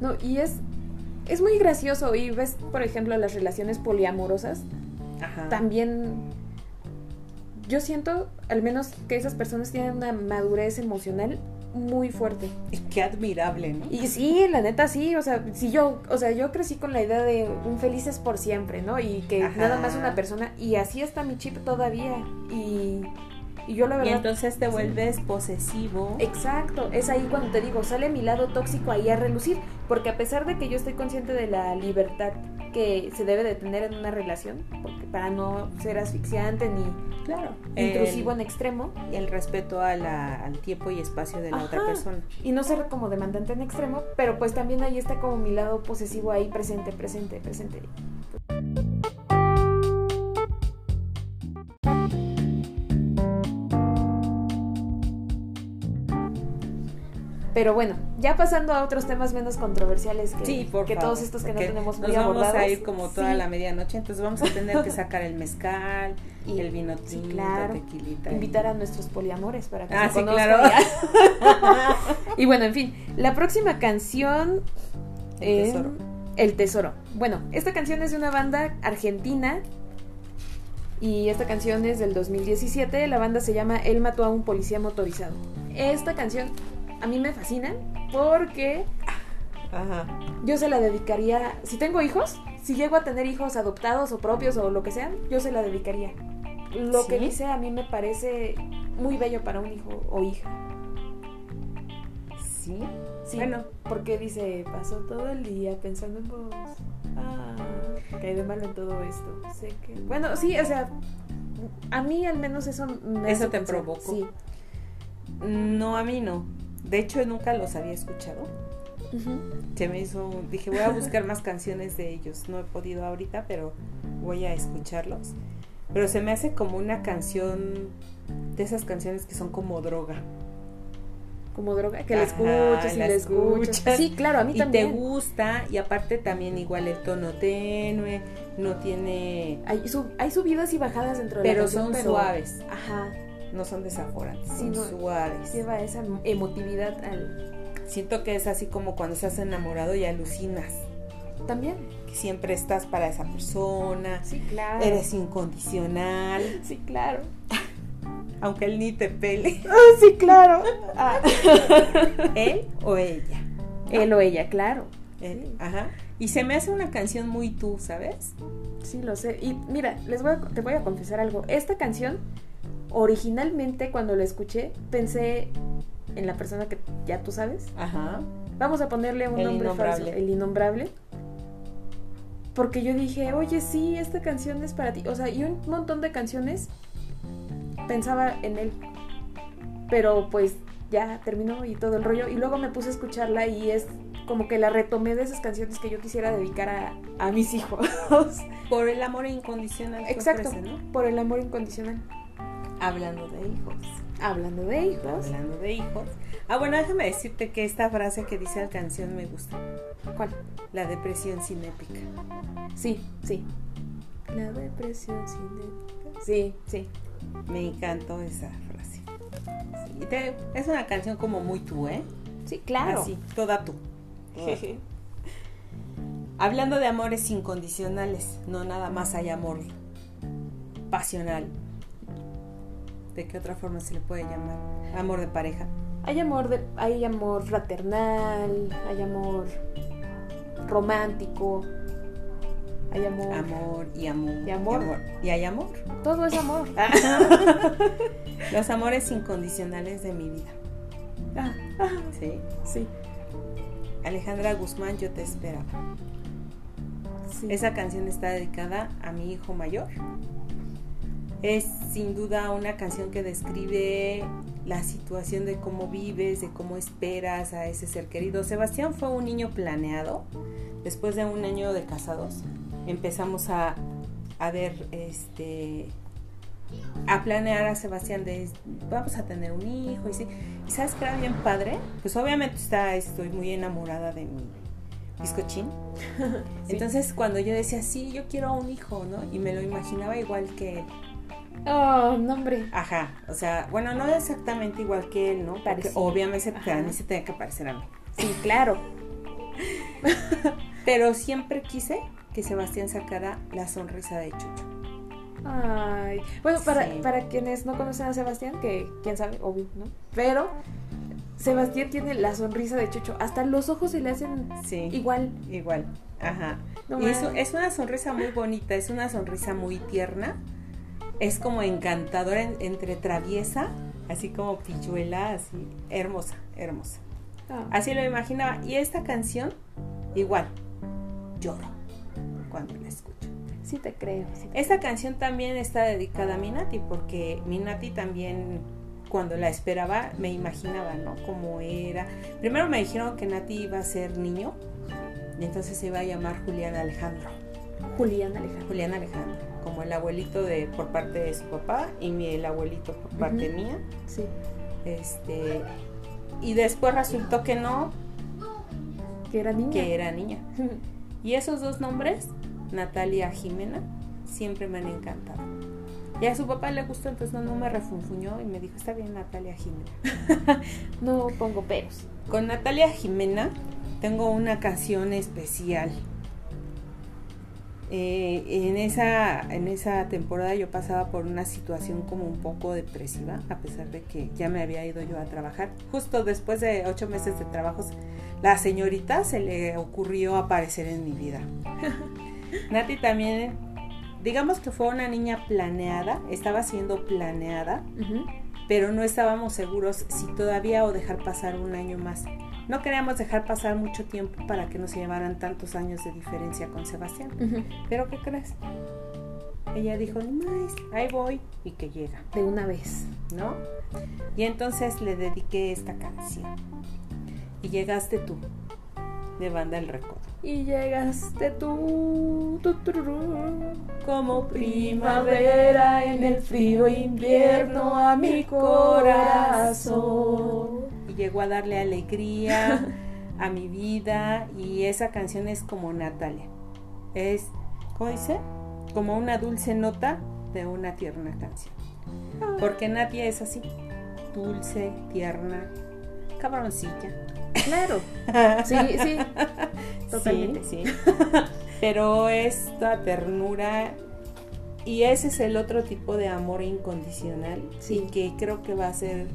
[SPEAKER 2] No, y es es muy gracioso y ves, por ejemplo, las relaciones poliamorosas,
[SPEAKER 1] Ajá.
[SPEAKER 2] también yo siento al menos que esas personas tienen una madurez emocional muy fuerte.
[SPEAKER 1] Y qué admirable, ¿no?
[SPEAKER 2] Y sí, la neta sí, o sea, si yo, o sea, yo crecí con la idea de un felices por siempre, ¿no? Y que
[SPEAKER 1] Ajá.
[SPEAKER 2] nada más una persona y así está mi chip todavía y y yo la
[SPEAKER 1] Y
[SPEAKER 2] verdad
[SPEAKER 1] entonces te vuelves posesivo.
[SPEAKER 2] Exacto, es ahí cuando te digo, sale mi lado tóxico ahí a relucir, porque a pesar de que yo estoy consciente de la libertad que se debe de tener en una relación, porque para no ser asfixiante ni
[SPEAKER 1] Claro.
[SPEAKER 2] intrusivo
[SPEAKER 1] El,
[SPEAKER 2] en extremo,
[SPEAKER 1] el respeto a la- al tiempo y espacio de la otra persona.
[SPEAKER 2] y no ser como demandante en extremo, pero pues también ahí está como mi lado posesivo ahí presente, presente, presente. Pero bueno, ya pasando a otros temas menos controversiales que,
[SPEAKER 1] Sí, por
[SPEAKER 2] que
[SPEAKER 1] favor,
[SPEAKER 2] todos estos que no tenemos muy
[SPEAKER 1] Nos vamos
[SPEAKER 2] abordados.
[SPEAKER 1] a ir como toda
[SPEAKER 2] Sí,
[SPEAKER 1] la medianoche, entonces vamos a tener que sacar el mezcal,
[SPEAKER 2] Y-
[SPEAKER 1] el vino
[SPEAKER 2] sí,
[SPEAKER 1] tinto,
[SPEAKER 2] claro.
[SPEAKER 1] tequilita.
[SPEAKER 2] Invitar a nuestros poliamores para que
[SPEAKER 1] Ah,
[SPEAKER 2] se
[SPEAKER 1] sí, claro.
[SPEAKER 2] y bueno, en fin, la próxima canción
[SPEAKER 1] El
[SPEAKER 2] eh,
[SPEAKER 1] tesoro.
[SPEAKER 2] El Tesoro. Bueno, esta canción es de una banda argentina y esta canción es del 2017. La banda se llama Él mató a un policía motorizado. Esta canción a mí me fascina porque
[SPEAKER 1] Ajá.
[SPEAKER 2] yo se la dedicaría, si tengo hijos, si llego a tener hijos adoptados o propios o lo que sean, yo se la dedicaría. Lo que dice a mí me parece muy bello para un hijo o hija.
[SPEAKER 1] Sí.
[SPEAKER 2] Sí,
[SPEAKER 1] Bueno,
[SPEAKER 2] porque dice, pasó todo el día pensando en vos. Ah, que hay de malo en todo esto. Sé que... Bueno, sí, o sea, a mí al menos eso me
[SPEAKER 1] Eso te
[SPEAKER 2] pensar.
[SPEAKER 1] provocó.
[SPEAKER 2] Sí.
[SPEAKER 1] no, a mí no. De hecho, nunca los había escuchado.
[SPEAKER 2] Ujú.
[SPEAKER 1] Se me hizo, dije, voy a buscar más canciones de ellos. No he podido ahorita, pero voy a escucharlos. Pero se me hace como una canción de esas canciones que son como droga.
[SPEAKER 2] Como droga, que la escuchas y
[SPEAKER 1] la
[SPEAKER 2] la escuchas. Sí, claro, a mí
[SPEAKER 1] y
[SPEAKER 2] también.
[SPEAKER 1] te gusta y aparte también igual el tono tenue, no tiene
[SPEAKER 2] Hay, sub- hay subidas y bajadas dentro de la
[SPEAKER 1] pero
[SPEAKER 2] canción,
[SPEAKER 1] son
[SPEAKER 2] pero-
[SPEAKER 1] suaves,
[SPEAKER 2] Ajá,
[SPEAKER 1] no son desaforantes,
[SPEAKER 2] Sí,
[SPEAKER 1] son
[SPEAKER 2] no,
[SPEAKER 1] suaves.
[SPEAKER 2] lleva esa emotividad al...
[SPEAKER 1] Siento que es así como cuando estás enamorado y alucinas,
[SPEAKER 2] También.
[SPEAKER 1] que siempre estás para esa persona,
[SPEAKER 2] Sí, claro.
[SPEAKER 1] eres incondicional,
[SPEAKER 2] Sí, claro.
[SPEAKER 1] aunque él ni te pele,
[SPEAKER 2] sí, claro. Ah.
[SPEAKER 1] él o ella.
[SPEAKER 2] Él o ella, claro.
[SPEAKER 1] Él,
[SPEAKER 2] Sí.
[SPEAKER 1] Ajá. Y se me hace una canción muy tú, ¿sabes?
[SPEAKER 2] Sí, lo sé. Y mira, les voy a- te voy a confesar algo. Esta canción, originalmente cuando la escuché, pensé en la persona que ya tú sabes.
[SPEAKER 1] Ajá.
[SPEAKER 2] Vamos a ponerle un
[SPEAKER 1] El
[SPEAKER 2] nombre
[SPEAKER 1] innombrable.
[SPEAKER 2] falso, el innombrable. Porque yo dije, oye, sí, esta canción es para ti. O sea, y un montón de canciones pensaba en él. Pero pues ya terminó y todo el rollo. Y luego me puse a escucharla y es como que la retomé de esas canciones que yo quisiera dedicar a, a mis hijos.
[SPEAKER 1] Por el amor incondicional.
[SPEAKER 2] Exacto,
[SPEAKER 1] ofrece, ¿no?
[SPEAKER 2] por el amor incondicional.
[SPEAKER 1] Hablando de hijos.
[SPEAKER 2] Hablando de hijos.
[SPEAKER 1] Hablando de hijos. Ah, bueno, déjame decirte que esta frase que dice la canción me gusta.
[SPEAKER 2] ¿Cuál?
[SPEAKER 1] La depresión cinética.
[SPEAKER 2] Sí, sí. La depresión cinética. Sí, sí.
[SPEAKER 1] Me encantó esa frase. Sí, y te- es una canción como muy tú, ¿eh?
[SPEAKER 2] Sí, claro.
[SPEAKER 1] Así, toda tú. Toda tú. Hablando de amores incondicionales, no nada más hay amor pasional. ¿De qué otra forma se le puede llamar? Amor de pareja.
[SPEAKER 2] Hay amor de, hay amor fraternal, hay amor romántico, hay amor,
[SPEAKER 1] Amor y amor.
[SPEAKER 2] Y amor.
[SPEAKER 1] Y hay amor.
[SPEAKER 2] todo es amor.
[SPEAKER 1] Los amores incondicionales de mi vida.
[SPEAKER 2] Ah, ah,
[SPEAKER 1] Sí.
[SPEAKER 2] sí,
[SPEAKER 1] Alejandra Guzmán, yo te esperaba.
[SPEAKER 2] sí.
[SPEAKER 1] Esa canción está dedicada a mi hijo mayor. Es sin duda una canción que describe la situación de cómo vives, de cómo esperas a ese ser querido. Sebastián fue un niño planeado. Después de un año de casados, empezamos a, a ver, este, a planear a Sebastián de, vamos a tener un hijo y sí. ¿Y sabes que era bien padre? Pues obviamente está, estoy muy enamorada de mi bizcochín.
[SPEAKER 2] Sí.
[SPEAKER 1] Entonces cuando yo decía, sí, yo quiero un hijo, ¿no? Y me lo imaginaba igual que él.
[SPEAKER 2] Oh, no, hombre.
[SPEAKER 1] Ajá, o sea, bueno, no exactamente igual que él, ¿no? Porque
[SPEAKER 2] Parecido.
[SPEAKER 1] obviamente
[SPEAKER 2] Ajá.
[SPEAKER 1] a mí se tenía que parecer a mí.
[SPEAKER 2] Sí, claro.
[SPEAKER 1] Pero siempre quise que Sebastián sacara la sonrisa de Chucho.
[SPEAKER 2] Ay. Bueno, para,
[SPEAKER 1] Sí.
[SPEAKER 2] para quienes no conocen a Sebastián, que quién sabe, obvio, ¿no? Pero Sebastián tiene la sonrisa de Chucho. Hasta los ojos se le hacen
[SPEAKER 1] Sí,
[SPEAKER 2] igual.
[SPEAKER 1] igual. Ajá.
[SPEAKER 2] No
[SPEAKER 1] y eso, es una sonrisa muy bonita, es una sonrisa muy tierna. Es como encantadora, en- entre traviesa, así como pilluela, así hermosa, hermosa.
[SPEAKER 2] Ah.
[SPEAKER 1] Así lo imaginaba. Y esta canción, igual, lloro cuando la escucho.
[SPEAKER 2] Sí te creo. sí te-
[SPEAKER 1] Esta canción también está dedicada a Minati, porque Minati también, cuando la esperaba, me imaginaba, ¿no? Cómo era. Primero me dijeron que Nati iba a ser niño, y entonces se iba a llamar Julián Alejandro.
[SPEAKER 2] Julián Alejandro.
[SPEAKER 1] Julián Alejandro, como el abuelito de por parte de su papá y mi el abuelito por parte mía.
[SPEAKER 2] Sí.
[SPEAKER 1] Este y después resultó que no,
[SPEAKER 2] Que era niña.
[SPEAKER 1] que era niña. Y esos dos nombres, Natalia Jimena, siempre me han encantado. Y a su papá le gustó, entonces no, no me refunfuñó y me dijo, está bien Natalia Jimena.
[SPEAKER 2] no pongo peros.
[SPEAKER 1] Con Natalia Jimena tengo una canción especial. Eh, en, esa, en esa temporada yo pasaba por una situación como un poco depresiva, a pesar de que ya me había ido yo a trabajar. Justo después de ocho meses de trabajo, la señorita se le ocurrió aparecer en mi vida. Nati también, digamos que fue una niña planeada, estaba siendo planeada, pero no estábamos seguros si todavía o dejar pasar un año más. No queríamos dejar pasar mucho tiempo para que no se llevaran tantos años de diferencia con Sebastián. Pero ¿qué crees? Ella dijo, más, ahí voy y que llega,
[SPEAKER 2] De una vez.
[SPEAKER 1] ¿no? Y entonces le dediqué esta canción. Y llegaste tú, de Banda El Recodo.
[SPEAKER 2] Y llegaste tú, tururú,
[SPEAKER 1] Como
[SPEAKER 2] primavera en el frío invierno a mi corazón.
[SPEAKER 1] Y llegó a darle alegría a mi vida y esa canción es como Natalia. Es, ¿cómo dice? Como una dulce nota de una tierna canción. Porque Natia es así, dulce, tierna, cabroncilla.
[SPEAKER 2] Claro. Sí, sí. Totalmente.
[SPEAKER 1] Sí, sí. Pero esta ternura y ese es el otro tipo de amor incondicional
[SPEAKER 2] Sí.
[SPEAKER 1] y que creo que va a ser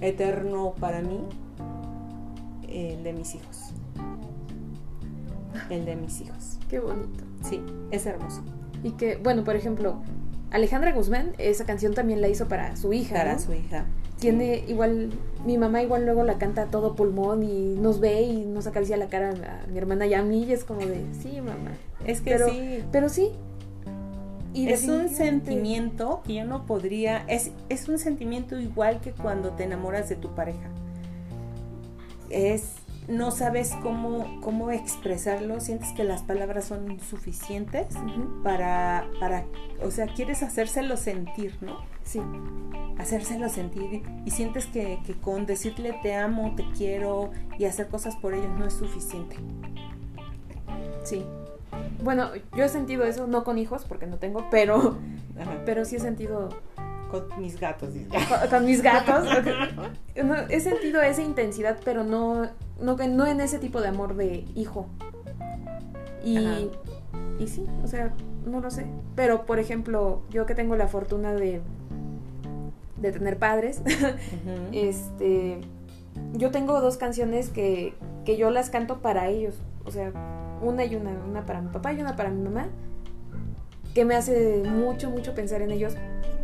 [SPEAKER 1] eterno para mí, el de mis hijos. El de mis hijos.
[SPEAKER 2] Qué bonito.
[SPEAKER 1] Sí, es hermoso.
[SPEAKER 2] Y que, bueno, por ejemplo, Alejandra Guzmán, esa canción también la hizo para su hija.
[SPEAKER 1] Para
[SPEAKER 2] ¿no?
[SPEAKER 1] su hija.
[SPEAKER 2] Tiene igual, mi mamá igual luego la canta a todo pulmón y nos ve y nos acaricia la cara a mi hermana y a mí y es como de, sí, mamá.
[SPEAKER 1] Es que
[SPEAKER 2] Pero-
[SPEAKER 1] sí.
[SPEAKER 2] Pero sí. Y
[SPEAKER 1] es un sentimiento que yo no podría, es, es un sentimiento igual que cuando te enamoras de tu pareja. Es, no sabes cómo, cómo expresarlo, sientes que las palabras son insuficientes para, para, o sea, quieres hacérselo sentir, ¿no?
[SPEAKER 2] Sí,
[SPEAKER 1] Hacérselo sentir y, y sientes que, que con decirle te amo, te quiero y hacer cosas por ellos no es suficiente.
[SPEAKER 2] sí. Bueno, yo he sentido eso, no con hijos, porque no tengo, pero,
[SPEAKER 1] Ajá.
[SPEAKER 2] pero sí he sentido
[SPEAKER 1] Con mis gatos.
[SPEAKER 2] con, con mis gatos. No, he sentido esa intensidad, pero no, no, en ese tipo de amor de hijo. Y,
[SPEAKER 1] Ajá.
[SPEAKER 2] y sí, o sea, no lo sé. Pero, por ejemplo, yo que tengo la fortuna de, de tener padres, este, yo tengo dos canciones que, que yo las canto para ellos. O sea, una y una, una para mi papá y una para mi mamá, que me hace mucho, mucho pensar en ellos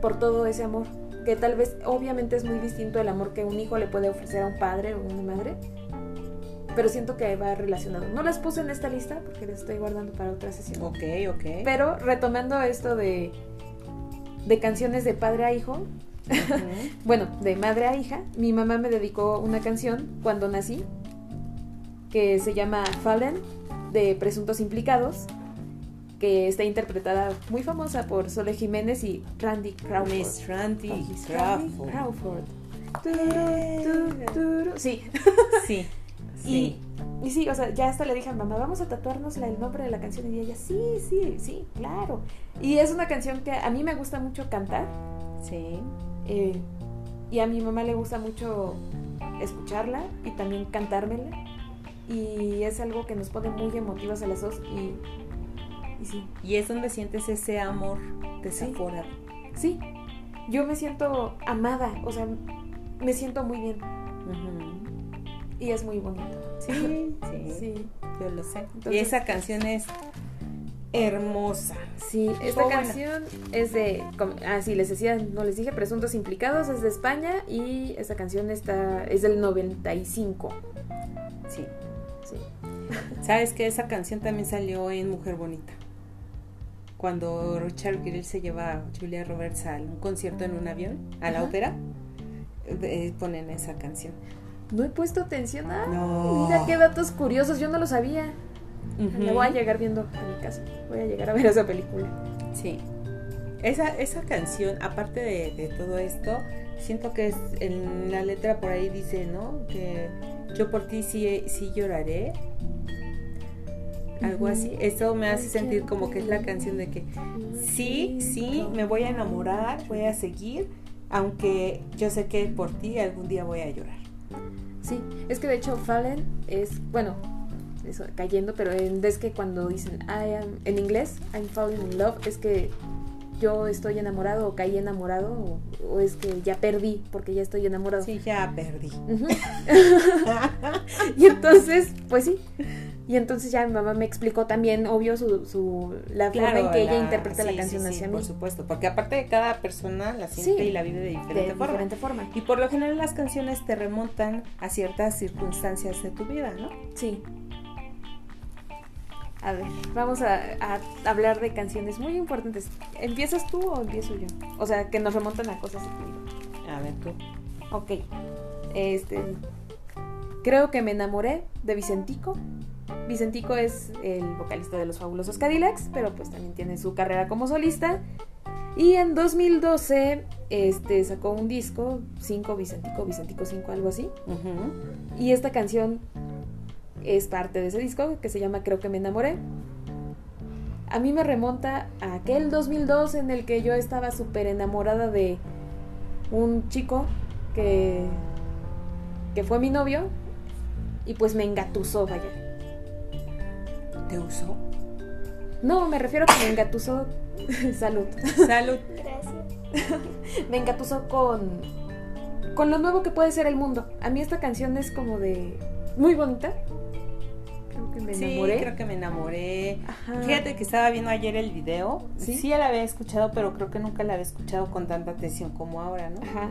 [SPEAKER 2] por todo ese amor. Que tal vez, obviamente, es muy distinto el amor que un hijo le puede ofrecer a un padre o una madre. Pero siento que va relacionado. No las puse en esta lista porque las estoy guardando para otra sesión.
[SPEAKER 1] Ok, ok.
[SPEAKER 2] Pero retomando esto de, de canciones de padre a hijo, bueno, de madre a hija, mi mamá me dedicó una canción cuando nací que se llama Fallen de Presuntos Implicados, que está interpretada muy famosa por Sole Jiménez y Randy Crawford.
[SPEAKER 1] Miss Randy Crawford.
[SPEAKER 2] Crawford. Sí.
[SPEAKER 1] Sí.
[SPEAKER 2] Y, y sí, o sea, ya hasta le dije a mamá, vamos a tatuarnos el nombre de la canción. Y ella, sí, sí, sí, claro. Y es una canción que a mí me gusta mucho cantar.
[SPEAKER 1] Sí.
[SPEAKER 2] eh, y a mi mamá le gusta mucho escucharla y también cantármela. Y es algo que nos pone muy emotivas a las dos. Y, y sí,
[SPEAKER 1] Y es donde sientes ese amor desaforado.
[SPEAKER 2] sí, yo me siento amada, o sea, me siento muy bien. Y es muy bonito.
[SPEAKER 1] Sí, sí,
[SPEAKER 2] Sí,
[SPEAKER 1] yo lo sé. y esa canción es hermosa.
[SPEAKER 2] sí, esta
[SPEAKER 1] Oh, bueno.
[SPEAKER 2] canción es de, ah, sí, les decía, no les dije, Presuntos Implicados, es de España y esta canción está, es del 95.
[SPEAKER 1] Sí. ¿Sabes que esa canción también salió en Mujer Bonita? Cuando Richard Gere se lleva a Julia Roberts a un concierto en un avión, a la
[SPEAKER 2] Ajá.
[SPEAKER 1] ópera, eh, ponen esa canción.
[SPEAKER 2] No he puesto atención a...
[SPEAKER 1] No.
[SPEAKER 2] Mira qué datos curiosos, yo no lo sabía. Me voy a llegar viendo a mi casa. Voy a llegar a ver esa película.
[SPEAKER 1] Sí. esa, esa canción, aparte de, de todo esto, siento que es en la letra por ahí dice, ¿no? Que yo por ti sí, sí lloraré. Algo así. Eso me hace sentir como que es la canción de que sí, sí, me voy a enamorar, voy a seguir, aunque yo sé que por ti algún día voy a llorar.
[SPEAKER 2] Sí, es que de hecho Fallen es, bueno, eso, cayendo, pero en, es que cuando dicen I am, en inglés, I'm falling in love, es que yo estoy enamorado o caí enamorado o, o es que ya perdí porque ya estoy enamorado.
[SPEAKER 1] Sí, ya perdí.
[SPEAKER 2] Y entonces, pues sí. Y entonces ya mi mamá me explicó también, obvio, su, su la forma en que ella
[SPEAKER 1] la-
[SPEAKER 2] interpreta la
[SPEAKER 1] sí,
[SPEAKER 2] canción
[SPEAKER 1] sí, sí,
[SPEAKER 2] hacia mí.
[SPEAKER 1] Por supuesto, porque aparte de cada persona la siente
[SPEAKER 2] Sí.
[SPEAKER 1] y la vive de
[SPEAKER 2] De
[SPEAKER 1] diferente forma.
[SPEAKER 2] diferente forma.
[SPEAKER 1] Y por lo general las canciones te remontan a ciertas circunstancias de tu vida, ¿no?
[SPEAKER 2] Sí. A ver, vamos a, a hablar de canciones muy importantes. ¿Empiezas tú o empiezo yo? O sea, que nos remontan a cosas de tu vida.
[SPEAKER 1] A ver tú.
[SPEAKER 2] Ok. Este. Creo que me enamoré de Vicentico. Vicentico es el vocalista de los Fabulosos Cadillacs, pero pues también tiene su carrera como solista. Y en 2012 este, sacó un disco, 5 Vicentico, Vicentico 5, algo así. Y esta canción es parte de ese disco que se llama Creo que me enamoré. A mí me remonta a aquel 2002 en el que yo estaba súper enamorada de un chico que, que fue mi novio y pues me engatusó, vaya.
[SPEAKER 1] ¿Te usó?
[SPEAKER 2] No, me refiero a que me engatusó. Salud.
[SPEAKER 1] Salud.
[SPEAKER 3] Gracias.
[SPEAKER 2] Me engatusó con, con lo nuevo que puede ser el mundo. A mí esta canción es como de muy bonita. Creo que me
[SPEAKER 1] Sí,
[SPEAKER 2] enamoré.
[SPEAKER 1] creo que me enamoré.
[SPEAKER 2] Ajá.
[SPEAKER 1] Fíjate que estaba viendo ayer el video.
[SPEAKER 2] ¿Sí?
[SPEAKER 1] ¿Sí? la había escuchado, pero creo que nunca la había escuchado con tanta atención como ahora, ¿no?
[SPEAKER 2] Ajá.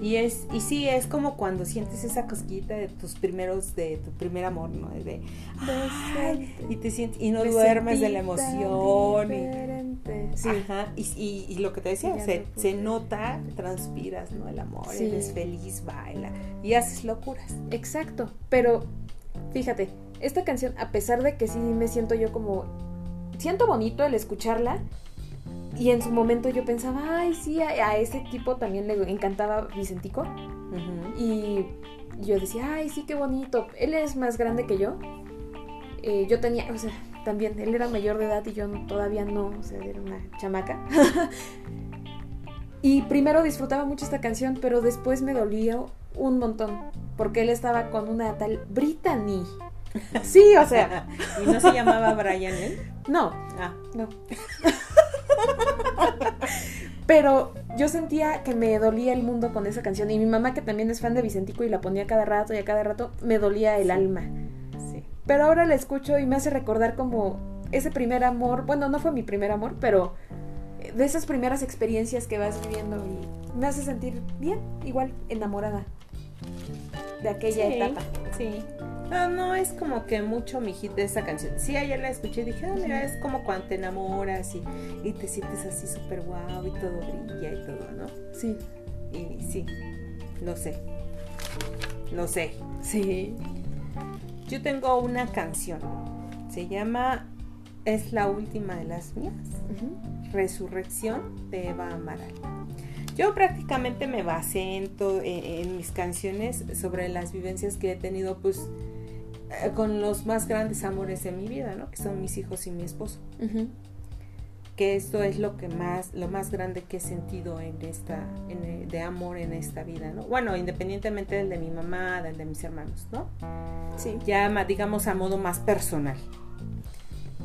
[SPEAKER 1] Y es y sí, es como cuando sientes esa cosquillita de tus primeros de tu primer amor, ¿no? De ay, y te sientes y no
[SPEAKER 2] Me
[SPEAKER 1] duermes de la emoción y.
[SPEAKER 2] Sí.
[SPEAKER 1] Ajá, y, y- y lo que te decía, se, se nota, transpiras, ¿no? El amor,
[SPEAKER 2] Sí.
[SPEAKER 1] eres feliz, baila y haces locuras.
[SPEAKER 2] Exacto. Pero fíjate, esta canción, a pesar de que sí me siento yo como. Siento bonito el escucharla. Y en su momento yo pensaba, ay, sí, a, a ese tipo también le encantaba Vicentico. Y yo decía, ay, sí, qué bonito. Él es más grande que yo. Eh, yo tenía, o sea, también, él era mayor de edad y yo todavía no, o sea, era una chamaca. y primero disfrutaba mucho esta canción, pero después me dolió un montón, porque él estaba con una tal Brittany. Sí, o sea,
[SPEAKER 1] ¿Y no se llamaba Brian él?
[SPEAKER 2] no,
[SPEAKER 1] Ah,
[SPEAKER 2] no. Pero yo sentía que me dolía el mundo con esa canción. Y mi mamá, que también es fan de Vicentico y la ponía cada rato y a cada rato, me dolía el alma.
[SPEAKER 1] sí.
[SPEAKER 2] Pero ahora la escucho y me hace recordar como ese primer amor. Bueno, no fue mi primer amor, pero de esas primeras experiencias que vas viviendo y me hace sentir bien, igual enamorada de aquella
[SPEAKER 1] Sí,
[SPEAKER 2] etapa.
[SPEAKER 1] Sí. No, no es como que mucho mi hit de esa canción. Sí, ayer la escuché y dije, ah, mira, es como cuando te enamoras y, y te sientes así súper guau y todo brilla y todo, ¿no?
[SPEAKER 2] Sí.
[SPEAKER 1] Y sí, lo sé. Lo sé.
[SPEAKER 2] Sí.
[SPEAKER 1] Yo tengo una canción. Se llama Es la última de las mías. Resurrección de Eva Amaral. Yo prácticamente me basé en, en, en mis canciones sobre las vivencias que he tenido pues con los más grandes amores de mi vida, ¿no? Que son mis hijos y mi esposo. Que esto es lo que más, lo más grande que he sentido en esta, en, eh, de amor en esta vida, ¿no? Bueno, independientemente del de mi mamá, del de mis hermanos, ¿no?
[SPEAKER 2] Sí.
[SPEAKER 1] ya digamos a modo más personal.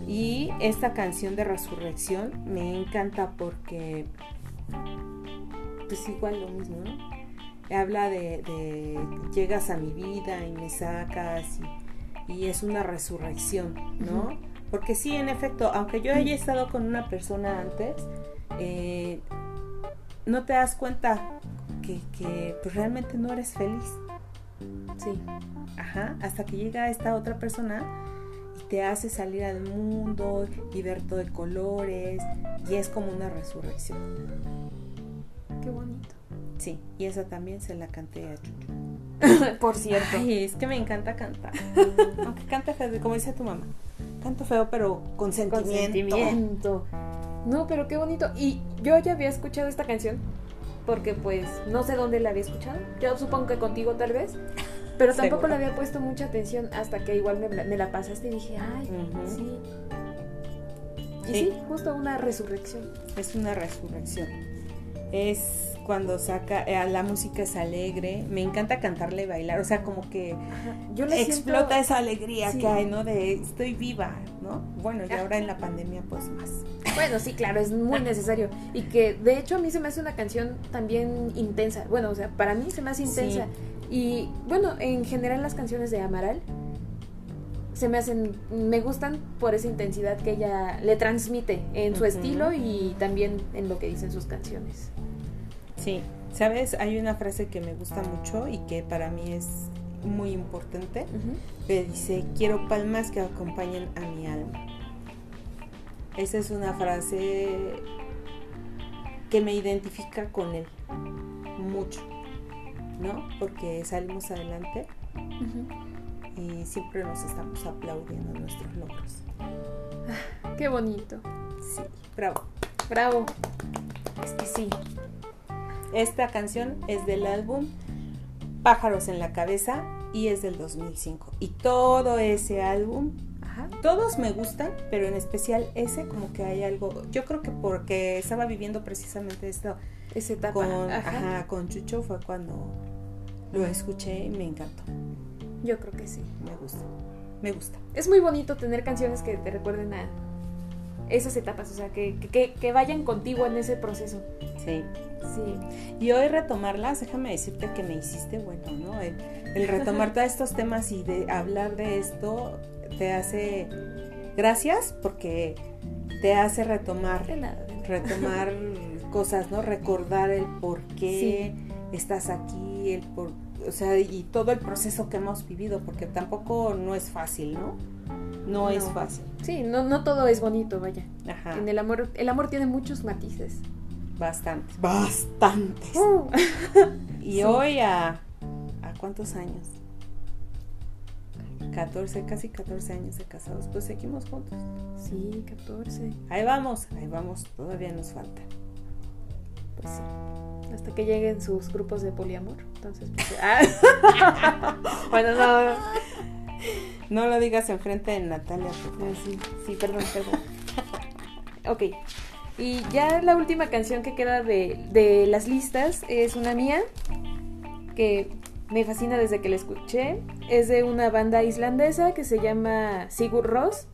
[SPEAKER 1] Y esta canción de Resurrección me encanta porque pues igual lo mismo, ¿no? Habla de, de llegas a mi vida y me sacas y, y es una resurrección, ¿no? Porque sí, en efecto, aunque yo haya estado con una persona antes, eh, no te das cuenta que, que pues, realmente no eres feliz.
[SPEAKER 2] Sí.
[SPEAKER 1] Ajá, hasta que llega esta otra persona y te hace salir al mundo y ver todo de colores y es como una resurrección.
[SPEAKER 2] Qué bonito.
[SPEAKER 1] Sí, y esa también se la canté a Chuchu.
[SPEAKER 2] Por cierto.
[SPEAKER 1] Ay, es que me encanta cantar. Aunque canta feo, como dice tu mamá. Canto feo, pero con
[SPEAKER 2] Con
[SPEAKER 1] sentimiento.
[SPEAKER 2] No, pero qué bonito. Y yo ya había escuchado esta canción porque pues no sé dónde la había escuchado. Yo supongo que contigo tal vez. Pero tampoco
[SPEAKER 1] Seguro.
[SPEAKER 2] le había puesto mucha atención hasta que igual me, me la pasaste y dije, ay, sí. Y
[SPEAKER 1] Sí.
[SPEAKER 2] sí, justo una resurrección.
[SPEAKER 1] Es una resurrección. Es cuando saca, eh, la música es alegre, me encanta cantarle y bailar, o sea, como que
[SPEAKER 2] Yo le
[SPEAKER 1] explota
[SPEAKER 2] siento...
[SPEAKER 1] esa alegría
[SPEAKER 2] Sí.
[SPEAKER 1] que hay, ¿no? De estoy viva, ¿no? Bueno, y
[SPEAKER 2] Ajá.
[SPEAKER 1] ahora en la pandemia pues más.
[SPEAKER 2] Bueno, sí, claro, es muy necesario. Y que de hecho a mí se me hace una canción también intensa. Bueno, o sea, para mí se me hace intensa. Y bueno, en general las canciones de Amaral se me hacen, me gustan por esa intensidad que ella le transmite en su
[SPEAKER 1] Ujú.
[SPEAKER 2] estilo y también en lo que dicen sus canciones.
[SPEAKER 1] Sí, ¿sabes? Hay una frase que me gusta mucho y que para mí es muy importante, que dice, quiero palmas que acompañen a mi alma. Esa es una frase que me identifica con él mucho, ¿no? Porque salimos adelante y siempre nos estamos aplaudiendo nuestros logros.
[SPEAKER 2] Qué bonito.
[SPEAKER 1] Sí, bravo.
[SPEAKER 2] Bravo. Es que sí.
[SPEAKER 1] Esta canción es del álbum Pájaros en la Cabeza y es del 2005. Y todo ese álbum,
[SPEAKER 2] Ajá.
[SPEAKER 1] todos me gustan, pero en especial ese como que hay algo, yo creo que porque estaba viviendo precisamente esto
[SPEAKER 2] Esa etapa.
[SPEAKER 1] con,
[SPEAKER 2] Ajá.
[SPEAKER 1] ajá, con Chucho fue cuando lo escuché y me encantó.
[SPEAKER 2] Yo creo que sí.
[SPEAKER 1] Me gusta. Me gusta.
[SPEAKER 2] Es muy bonito tener canciones que te recuerden a esas etapas, o sea, que, que, que vayan contigo en ese proceso.
[SPEAKER 1] Sí.
[SPEAKER 2] Sí.
[SPEAKER 1] Y hoy retomarlas, déjame decirte que me hiciste bueno, ¿no? El, el retomar todos estos temas y de hablar de esto te hace gracias porque te hace retomar,
[SPEAKER 2] De nada. de nada.
[SPEAKER 1] retomar cosas, ¿no? Recordar el por qué estás aquí, el por, o sea, y todo el proceso que hemos vivido, porque tampoco no es fácil, ¿no? No, es fácil.
[SPEAKER 2] Sí, no, no todo es bonito, vaya.
[SPEAKER 1] Ajá.
[SPEAKER 2] En el amor, el amor tiene muchos matices.
[SPEAKER 1] Bastantes. Bastantes.
[SPEAKER 2] Uh,
[SPEAKER 1] Y
[SPEAKER 2] Sí.
[SPEAKER 1] hoy a, ¿a cuántos años? 14, casi 14 años de casados, pues seguimos juntos.
[SPEAKER 2] sí, 14.
[SPEAKER 1] Ahí vamos, ahí vamos, todavía nos falta.
[SPEAKER 2] Pues sí. Hasta que lleguen sus grupos de poliamor. Entonces, pues, ah. bueno, no.
[SPEAKER 1] No lo digas enfrente de Natalia.
[SPEAKER 2] Ah, sí, sí, perdón, perdón. Ok. Y ya la última canción que queda de, de las listas es una mía que me fascina desde que la escuché. Es de una banda islandesa que se llama Sigur Rós.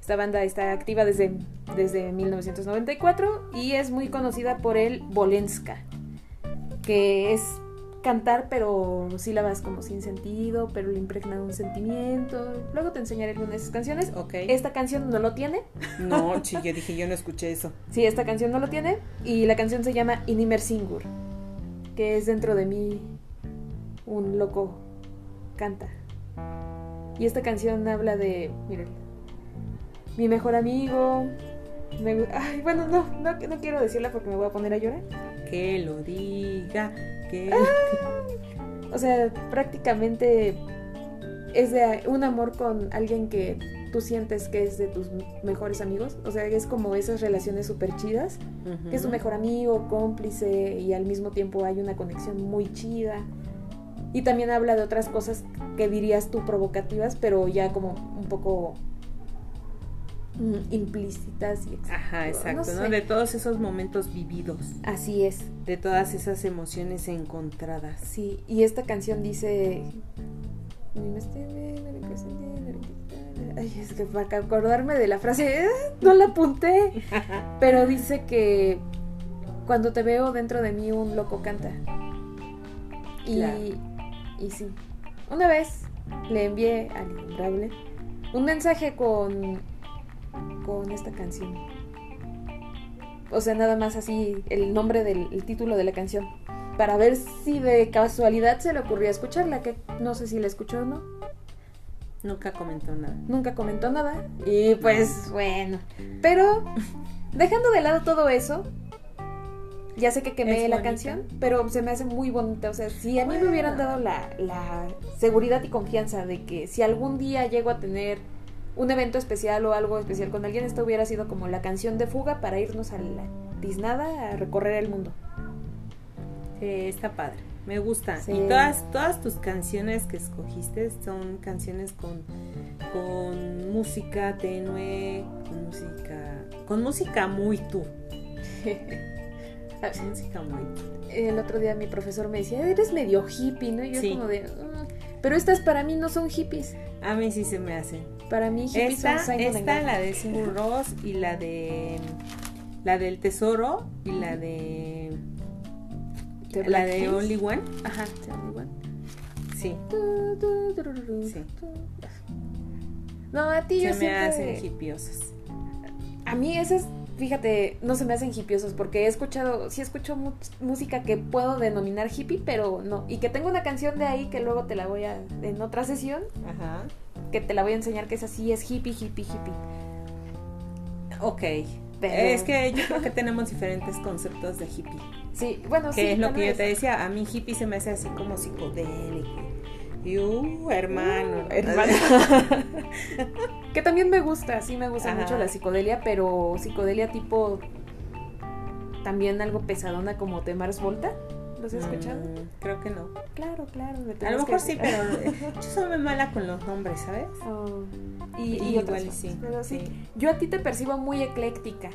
[SPEAKER 2] Esta banda está activa desde, desde 1994 y es muy conocida por el Bolenska, que es cantar pero sílabas como sin sentido, pero le impregna un sentimiento. Luego te enseñaré algunas de esas canciones.
[SPEAKER 1] Ok.
[SPEAKER 2] Esta canción no lo tiene.
[SPEAKER 1] No, sí, yo dije, yo no escuché eso.
[SPEAKER 2] Sí, esta canción no lo tiene. Y la canción se llama Inimer Singur. Que es dentro de mí un loco canta. Y esta canción habla de. Miren. Mi mejor amigo. me- ay, bueno, no, no, no quiero decirla porque me voy a poner a llorar.
[SPEAKER 1] Que lo diga, que...
[SPEAKER 2] O sea, prácticamente es de un amor con alguien que tú sientes que es de tus mejores amigos. O sea, es como esas relaciones súper chidas. Que es tu mejor amigo, cómplice y al mismo tiempo hay una conexión muy chida. Y también habla de otras cosas que dirías tú provocativas, pero ya como un poco implícitas y
[SPEAKER 1] Ajá, exacto, ¿no?
[SPEAKER 2] sé.
[SPEAKER 1] De todos esos momentos vividos,
[SPEAKER 2] Así es,
[SPEAKER 1] de todas esas emociones encontradas.
[SPEAKER 2] sí. Y esta canción dice... Ay, es que para acordarme de la frase, ¡eh! no la apunté. Pero dice que cuando te veo dentro de mí un loco canta. Y,
[SPEAKER 1] Claro.
[SPEAKER 2] y sí. Una vez le envié al innombrable un mensaje con, con esta canción. O sea, nada más así el nombre del el título de la canción. Para ver si de casualidad se le ocurría escucharla, que no sé si la escuchó o no.
[SPEAKER 1] Nunca comentó nada.
[SPEAKER 2] Nunca comentó nada. Y pues bueno. Pero dejando de lado todo eso, ya sé que quemé
[SPEAKER 1] Es
[SPEAKER 2] la
[SPEAKER 1] bonita.
[SPEAKER 2] canción, pero se me hace muy bonita. O sea, si a mí me hubieran dado la, la seguridad y confianza de que si algún día llego a tener un evento especial o algo especial con alguien, esta hubiera sido como la canción de fuga para irnos a la tiznada a recorrer el mundo.
[SPEAKER 1] Sí, está padre. Me gusta.
[SPEAKER 2] Sí.
[SPEAKER 1] Y todas, todas tus canciones que escogiste son canciones con, con música tenue, con música, con música muy tú. música muy tú.
[SPEAKER 2] el otro día mi profesor me decía, eres medio hippie, ¿no? Y yo
[SPEAKER 1] Sí.
[SPEAKER 2] como de, "Mm". pero estas para mí no son hippies.
[SPEAKER 1] A mí sí se me hacen.
[SPEAKER 2] Para mí
[SPEAKER 1] Esta, esta la de Sigur Ross y la de la del tesoro y la de
[SPEAKER 2] The
[SPEAKER 1] la
[SPEAKER 2] Black
[SPEAKER 1] de. Only One.
[SPEAKER 2] Ajá, Only One.
[SPEAKER 1] Sí. Sí.
[SPEAKER 2] No, a ti yo
[SPEAKER 1] Se me
[SPEAKER 2] siempre-
[SPEAKER 1] hacen hipiosas.
[SPEAKER 2] A mí esas, fíjate, no se me hacen hippiosos porque he escuchado, sí escucho mu- música que puedo denominar hippie, pero no. Y que tengo una canción de ahí que luego te la voy a, en otra sesión,
[SPEAKER 1] Ajá.
[SPEAKER 2] Que te la voy a enseñar que es así, es hippie, hippie, hippie.
[SPEAKER 1] Ok.
[SPEAKER 2] Pero-
[SPEAKER 1] Es que yo creo que tenemos diferentes conceptos de hippie.
[SPEAKER 2] Sí, bueno,
[SPEAKER 1] Que
[SPEAKER 2] sí.
[SPEAKER 1] es lo que yo te decía. A mí hippie se me hace así como psicodélico. Y uh, hermano.
[SPEAKER 2] Uh, hermano. que también me gusta, sí me gusta
[SPEAKER 1] Ajá.
[SPEAKER 2] mucho la psicodelia, pero psicodelia tipo también algo pesadona como de Mars Volta. ¿Los has escuchado?
[SPEAKER 1] Mm, creo que no.
[SPEAKER 2] Claro, claro. me
[SPEAKER 1] A lo
[SPEAKER 2] que
[SPEAKER 1] mejor sí, pero eh, yo soy muy mala con los nombres, ¿sabes?
[SPEAKER 2] Oh, y,
[SPEAKER 1] Y
[SPEAKER 2] y
[SPEAKER 1] igual sí,
[SPEAKER 2] Pero sí.
[SPEAKER 1] sí.
[SPEAKER 2] Yo a ti te percibo muy ecléctica.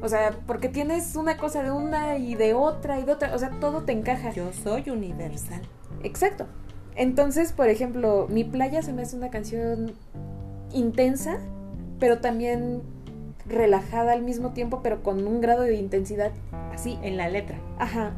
[SPEAKER 2] O sea, porque tienes una cosa de una y de otra y de otra. O sea, todo te encaja.
[SPEAKER 1] Yo soy universal.
[SPEAKER 2] Exacto. Entonces, por ejemplo, Mi Playa se me hace una canción intensa, pero también relajada al mismo tiempo, pero con un grado de intensidad así.
[SPEAKER 1] En la letra.
[SPEAKER 2] Ajá.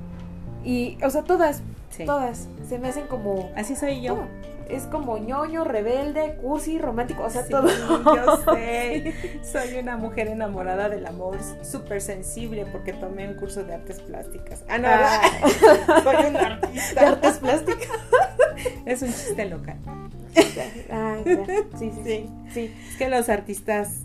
[SPEAKER 2] Y, o sea, todas,
[SPEAKER 1] Sí.
[SPEAKER 2] todas se me hacen como...
[SPEAKER 1] Así soy yo.
[SPEAKER 2] todo. Es como ñoño, rebelde, cursi, romántico, o sea,
[SPEAKER 1] Sí,
[SPEAKER 2] todo.
[SPEAKER 1] Yo sé. Soy una mujer enamorada del amor, súper sensible porque tomé un curso de artes plásticas. Ah, no,
[SPEAKER 2] Ah.
[SPEAKER 1] soy un artista.
[SPEAKER 2] De artes plásticas.
[SPEAKER 1] Es un chiste local.
[SPEAKER 2] Ah, ya. Sí, sí, sí. Sí,
[SPEAKER 1] Es que los artistas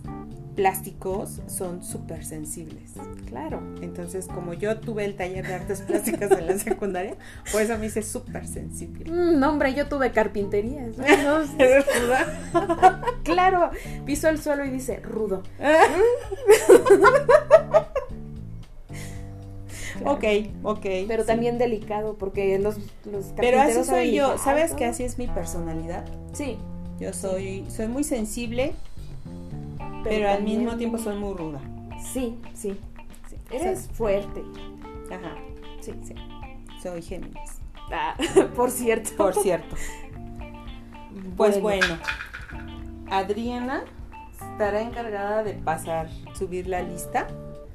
[SPEAKER 1] plásticos son súper sensibles.
[SPEAKER 2] claro.
[SPEAKER 1] Entonces, como yo tuve el taller de artes plásticas en la secundaria, por eso me hice súper sensible.
[SPEAKER 2] Mm, no, hombre, yo tuve carpintería. ¿no? No.
[SPEAKER 1] ¿Eres ruda?
[SPEAKER 2] claro, piso el suelo y dice rudo.
[SPEAKER 1] Ok, ok.
[SPEAKER 2] Pero
[SPEAKER 1] sí.
[SPEAKER 2] también delicado, porque los, los
[SPEAKER 1] Pero así soy yo. ¿Sabes que así es mi personalidad?
[SPEAKER 2] Sí.
[SPEAKER 1] Yo soy, soy muy sensible, pero, al mismo tiempo soy muy ruda.
[SPEAKER 2] Sí, sí.
[SPEAKER 1] Sí.
[SPEAKER 2] Eres fuerte.
[SPEAKER 1] Ajá,
[SPEAKER 2] Sí, sí.
[SPEAKER 1] soy Géminis.
[SPEAKER 2] Ah, por cierto.
[SPEAKER 1] Por cierto. Pues bueno, Adriana estará encargada de pasar, subir la lista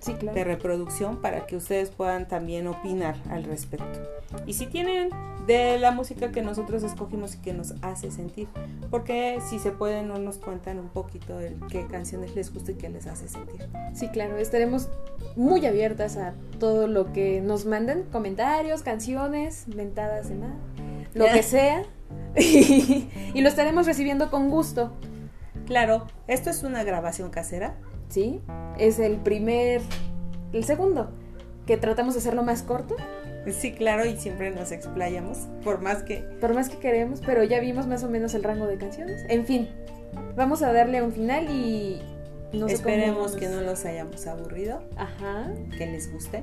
[SPEAKER 2] Sí, claro.
[SPEAKER 1] de reproducción para que ustedes puedan también opinar al respecto. Y si tienen de la música que nosotros escogimos y que nos hace sentir, porque si se pueden no nos cuentan un poquito de qué canciones les gusta y qué les hace sentir.
[SPEAKER 2] Sí, claro. Estaremos muy abiertas a todo lo que nos manden. Comentarios, canciones, mentadas de nada. Lo que sea. y lo estaremos recibiendo con gusto.
[SPEAKER 1] Claro, esto es una grabación casera.
[SPEAKER 2] ¿Sí? Es el primer. El segundo. Que tratamos de hacerlo más corto.
[SPEAKER 1] Sí, claro, y siempre nos explayamos, por más que
[SPEAKER 2] Por más que queremos, pero ya vimos más o menos el rango de canciones. En fin, vamos a darle un final y no
[SPEAKER 1] esperemos
[SPEAKER 2] nos-
[SPEAKER 1] que no los hayamos aburrido,
[SPEAKER 2] Ajá.
[SPEAKER 1] que les guste.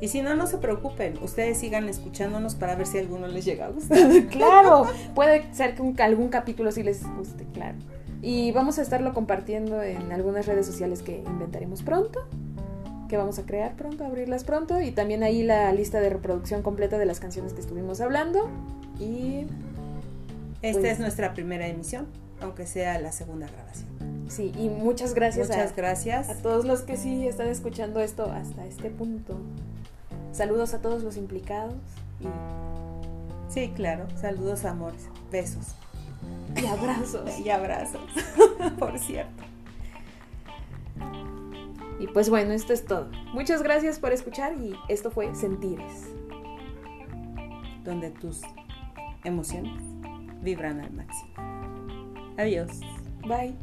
[SPEAKER 1] Y si no, no se preocupen, ustedes sigan escuchándonos para ver si alguno les llega a gustar.
[SPEAKER 2] claro, puede ser que un- algún capítulo sí les guste, claro. Y vamos a estarlo compartiendo en algunas redes sociales que inventaremos pronto, que vamos a crear pronto, abrirlas pronto, y también ahí la lista de reproducción completa de las canciones que estuvimos hablando. Y
[SPEAKER 1] Esta
[SPEAKER 2] Pues-
[SPEAKER 1] es nuestra primera emisión, aunque sea la segunda grabación.
[SPEAKER 2] sí, y muchas gracias
[SPEAKER 1] Muchas
[SPEAKER 2] a,
[SPEAKER 1] gracias.
[SPEAKER 2] a todos los que sí están escuchando esto hasta este punto. Saludos a todos los implicados y,
[SPEAKER 1] Sí, claro. Saludos, amores. Besos.
[SPEAKER 2] y abrazos.
[SPEAKER 1] Y abrazos. Por cierto.
[SPEAKER 2] Y pues bueno, esto es todo. Muchas gracias por escuchar y esto fue Sentires.
[SPEAKER 1] Donde tus emociones vibran al máximo. Adiós.
[SPEAKER 2] Bye.